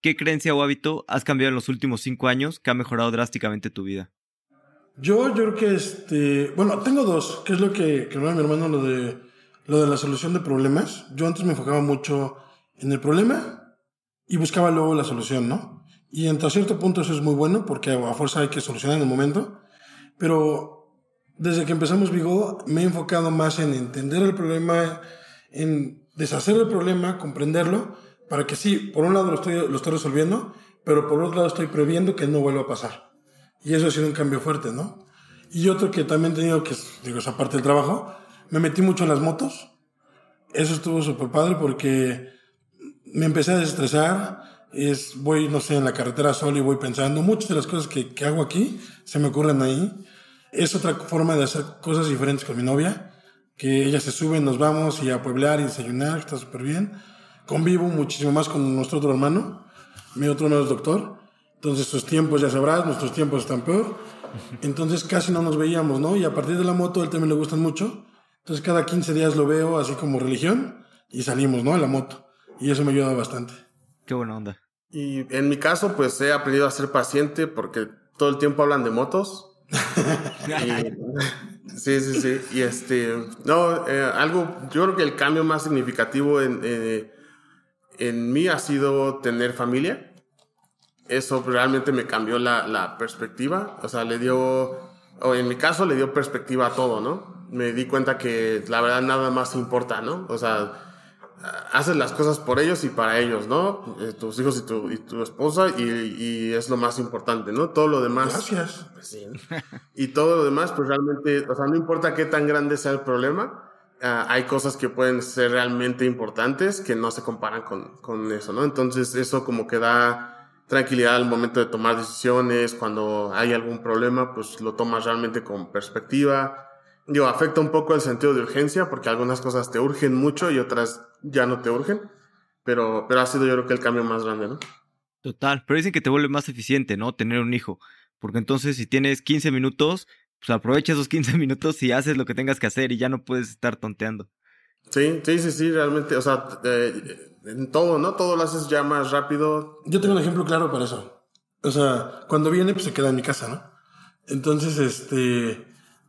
¿Qué creencia o hábito has cambiado en los últimos cinco años que ha mejorado drásticamente tu vida? Yo, yo creo que este, bueno, tengo dos, que es lo que, que mi hermano, lo de, lo de la solución de problemas. Yo antes me enfocaba mucho en el problema y buscaba luego la solución, ¿no? Y hasta cierto punto eso es muy bueno porque a fuerza hay que solucionar en el momento. Pero desde que empezamos Vigo me he enfocado más en entender el problema, en deshacer el problema, comprenderlo, para que sí, por un lado lo estoy, lo estoy resolviendo, pero por otro lado estoy previendo que no vuelva a pasar. Y eso ha sido un cambio fuerte, ¿no? Y otro que también he tenido, que digo, esa parte del trabajo, me metí mucho en las motos. Eso estuvo súper padre porque me empecé a desestresar. Es, voy, no sé, en la carretera solo y voy pensando. Muchas de las cosas que, que hago aquí se me ocurren ahí es otra forma de hacer cosas diferentes con mi novia, que ella se sube, nos vamos y a pueblar y desayunar, está súper bien. Convivo muchísimo más con nuestro otro hermano, mi otro hermano es doctor, entonces sus tiempos ya sabrás, nuestros tiempos están peor, entonces casi no nos veíamos, ¿no? Y a partir de la moto, él también le gustan mucho, entonces cada 15 días lo veo así como religión y salimos, ¿no? A la moto, y eso me ayuda bastante. Qué buena onda. Y en mi caso, pues he aprendido a ser paciente porque todo el tiempo hablan de motos *laughs* sí, sí, sí. Y este, no, eh, algo, yo creo que el cambio más significativo en, eh, en mí ha sido tener familia. Eso realmente me cambió la, la perspectiva. O sea, le dio, o en mi caso, le dio perspectiva a todo, ¿no? Me di cuenta que la verdad nada más importa, ¿no? O sea, haces las cosas por ellos y para ellos, ¿no? Eh, tus hijos y tu, y tu esposa y, y, es lo más importante, ¿no? Todo lo demás. Gracias. Pues sí. y todo lo demás, pues realmente, o sea, no importa qué tan grande sea el problema, uh, hay cosas que pueden ser realmente importantes que no se comparan con, con eso, ¿no? Entonces eso como que da tranquilidad al momento de tomar decisiones, cuando hay algún problema, pues lo tomas realmente con perspectiva Digo, afecta un poco el sentido de urgencia porque algunas cosas te urgen mucho y otras ya no te urgen. Pero, pero ha sido yo creo que el cambio más grande, ¿no? Total, pero dicen que te vuelve más eficiente, ¿no? Tener un hijo. Porque entonces si tienes 15 minutos, pues aprovecha esos 15 *laughs* minutos y haces lo que tengas que hacer y ya no puedes estar tonteando. Sí, sí, sí, sí, realmente, o sea, eh, en todo, ¿no? Todo lo haces ya más rápido. Yo tengo un ejemplo claro para eso. O sea, cuando viene, pues se queda en mi casa, ¿no? Entonces, este,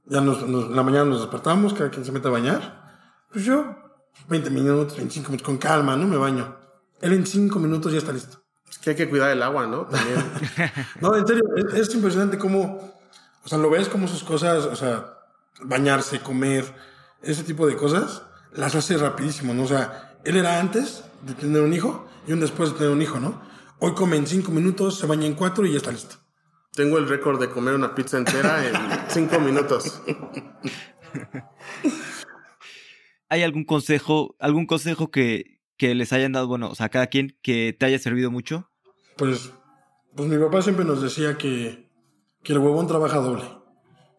ya nos, en la mañana nos despertamos, cada quien se mete a bañar. Pues yo, 20 minutos, 25 minutos, con calma, ¿no? Me baño. Él en 5 minutos ya está listo. Es que hay que cuidar el agua, ¿no? También. *laughs* no, en serio, es, impresionante cómo, o sea, lo ves como sus cosas, o sea, bañarse, comer, ese tipo de cosas, las hace rapidísimo, ¿no? O sea, él era antes de tener un hijo y un después de tener un hijo, ¿no? Hoy come en 5 minutos, se baña en 4 y ya está listo. Tengo el récord de comer una pizza entera en cinco minutos. ¿Hay algún consejo, algún consejo que, que les hayan dado, bueno, o sea, cada quien que te haya servido mucho? Pues, pues mi papá siempre nos decía que, que el huevón trabaja doble.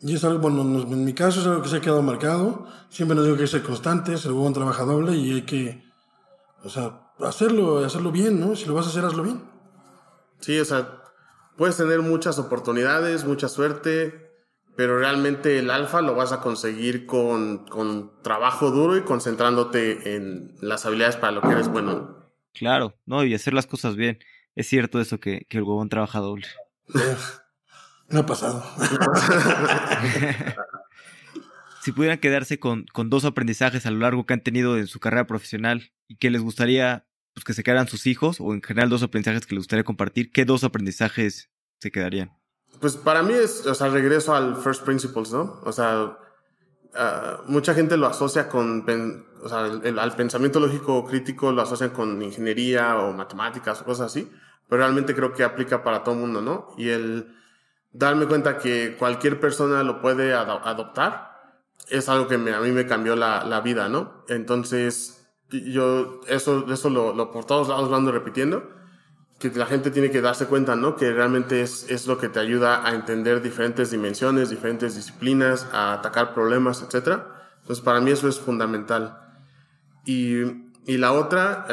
Y es algo, bueno, en mi caso es algo que se ha quedado marcado. Siempre nos dijo que hay que ser constantes, el huevón trabaja doble y hay que, o sea, hacerlo, hacerlo bien, ¿no? Si lo vas a hacer, hazlo bien. Sí, o sea, puedes tener muchas oportunidades, mucha suerte, pero realmente el alfa lo vas a conseguir con, con trabajo duro y concentrándote en las habilidades para lo que eres bueno. Claro, no, y hacer las cosas bien. Es cierto eso que, que el huevón trabaja doble. *laughs* Me ha pasado. *laughs* si pudieran quedarse con, con, dos aprendizajes a lo largo que han tenido en su carrera profesional y que les gustaría pues, que se quedaran sus hijos, o en general dos aprendizajes que les gustaría compartir, ¿qué dos aprendizajes se quedarían? Pues para mí es, o sea, regreso al first principles, ¿no? O sea, uh, mucha gente lo asocia con, o sea, el, al pensamiento lógico crítico lo asocian con ingeniería o matemáticas o cosas así, pero realmente creo que aplica para todo mundo, ¿no? Y el darme cuenta que cualquier persona lo puede ad adoptar es algo que a mí me cambió la vida, ¿no? Entonces, yo eso, eso lo, lo por todos lados lo ando repitiendo que la gente tiene que darse cuenta, ¿no? Que realmente es, es lo que te ayuda a entender diferentes dimensiones, diferentes disciplinas, a atacar problemas, etc. Entonces, para mí eso es fundamental. Y, y la otra,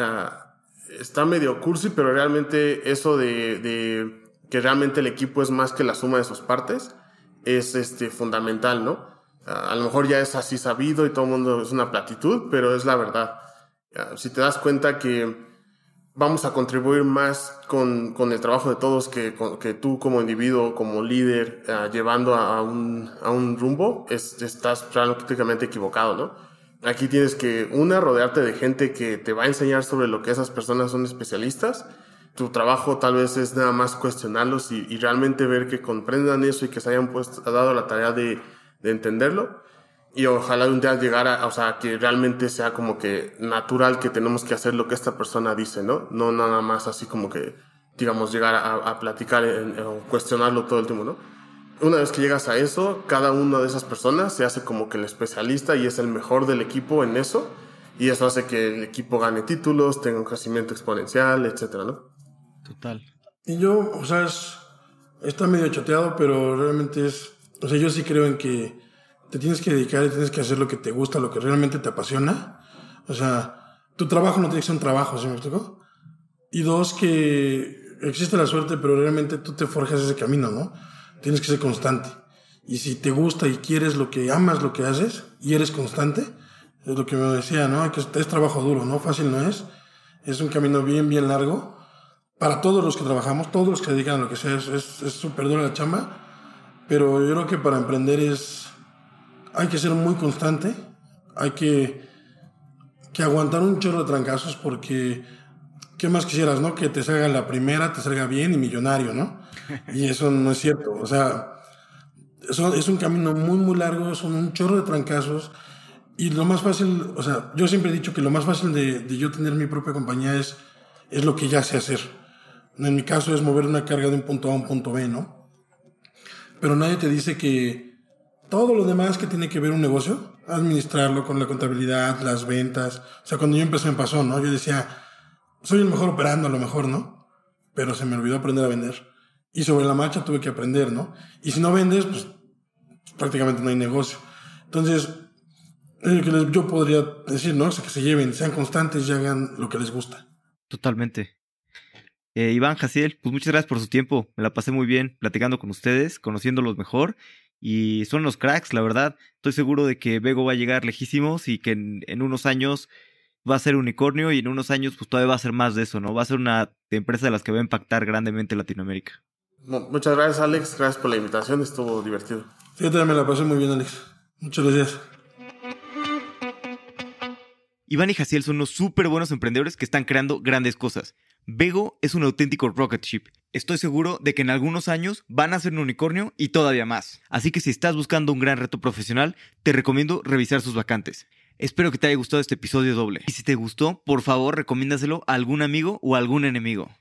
uh, está medio cursi, pero realmente eso de, de, que realmente el equipo es más que la suma de sus partes, es este, fundamental, ¿no? Uh, a lo mejor ya es así sabido y todo el mundo es una platitud, pero es la verdad. Uh, si te das cuenta que vamos a contribuir más con, con, el trabajo de todos que, que tú como individuo, como líder, uh, llevando a un, a un rumbo, es, estás prácticamente equivocado, ¿no? Aquí tienes que, una, rodearte de gente que te va a enseñar sobre lo que esas personas son especialistas. Tu trabajo tal vez es nada más cuestionarlos y, realmente ver que comprendan eso y que se hayan puesto, dado la tarea de entenderlo y ojalá un día llegara, o sea, que realmente sea como que natural que tenemos que hacer lo que esta persona dice, ¿no? No nada más así como que, digamos, llegar a, a platicar o cuestionarlo todo el tiempo, ¿no? Una vez que llegas a eso, cada una de esas personas se hace como que el especialista y es el mejor del equipo en eso. Y eso hace que el equipo gane títulos, tenga un crecimiento exponencial, etcétera, ¿no? Total. Y yo, o sea, es, está medio choteado, pero realmente es, o sea, yo sí creo en que te tienes que dedicar y tienes que hacer lo que te gusta, lo que realmente te apasiona. O sea, tu trabajo no tiene que ser un trabajo, ¿sí me explico? Y dos, que existe la suerte, pero realmente tú te forjas ese camino, ¿no? Tienes que ser constante. Y si te gusta y quieres lo que amas, lo que haces, y eres constante, es lo que me decía, ¿no? Que es trabajo duro, ¿no? Fácil no es. Es un camino bien, bien largo. Para todos los que trabajamos, todos los que se dedican a lo que sea, es súper dura la chamba. Pero yo creo que para emprender es hay que ser muy constante, hay que, que aguantar un chorro de trancazos porque, ¿qué más quisieras, no? Que te salga la primera, te salga bien y millonario, ¿no? *laughs* Y eso no es cierto, o sea, eso es un camino muy, muy largo, son un chorro de trancazos y lo más fácil, o sea, yo siempre he dicho que lo más fácil de, de yo tener mi propia compañía es, es lo que ya sé hacer. En mi caso es mover una carga de un punto A a un punto B, ¿no? Pero nadie te dice que todo lo demás que tiene que ver un negocio, administrarlo con la contabilidad, las ventas. O sea, cuando yo empecé me pasó, ¿no? Yo decía, soy el mejor operando a lo mejor, ¿no? Pero se me olvidó aprender a vender. Y sobre la marcha tuve que aprender, ¿no? Y si no vendes, pues prácticamente no hay negocio. Entonces, yo podría decir, ¿no? O sea, que se lleven, sean constantes y hagan lo que les gusta. Totalmente. Eh, Iván, Jaciel, pues muchas gracias por su tiempo. Me la pasé muy bien platicando con ustedes, conociéndolos mejor y son los cracks, la verdad. Estoy seguro de que Vego va a llegar lejísimos y que en, unos años va a ser unicornio y en unos años pues todavía va a ser más de eso, ¿no? Va a ser una empresa de las que va a impactar grandemente Latinoamérica. muchas gracias Alex, gracias por la invitación, estuvo divertido. Sí, yo también me la pasé muy bien Alex. Muchas gracias. Iván y Jaciel son unos súper buenos emprendedores que están creando grandes cosas. Vego es un auténtico rocket ship. Estoy seguro de que en algunos años van a ser un unicornio y todavía más. Así que si estás buscando un gran reto profesional, te recomiendo revisar sus vacantes. Espero que te haya gustado este episodio doble. Y si te gustó, por favor recomiéndaselo a algún amigo o a algún enemigo.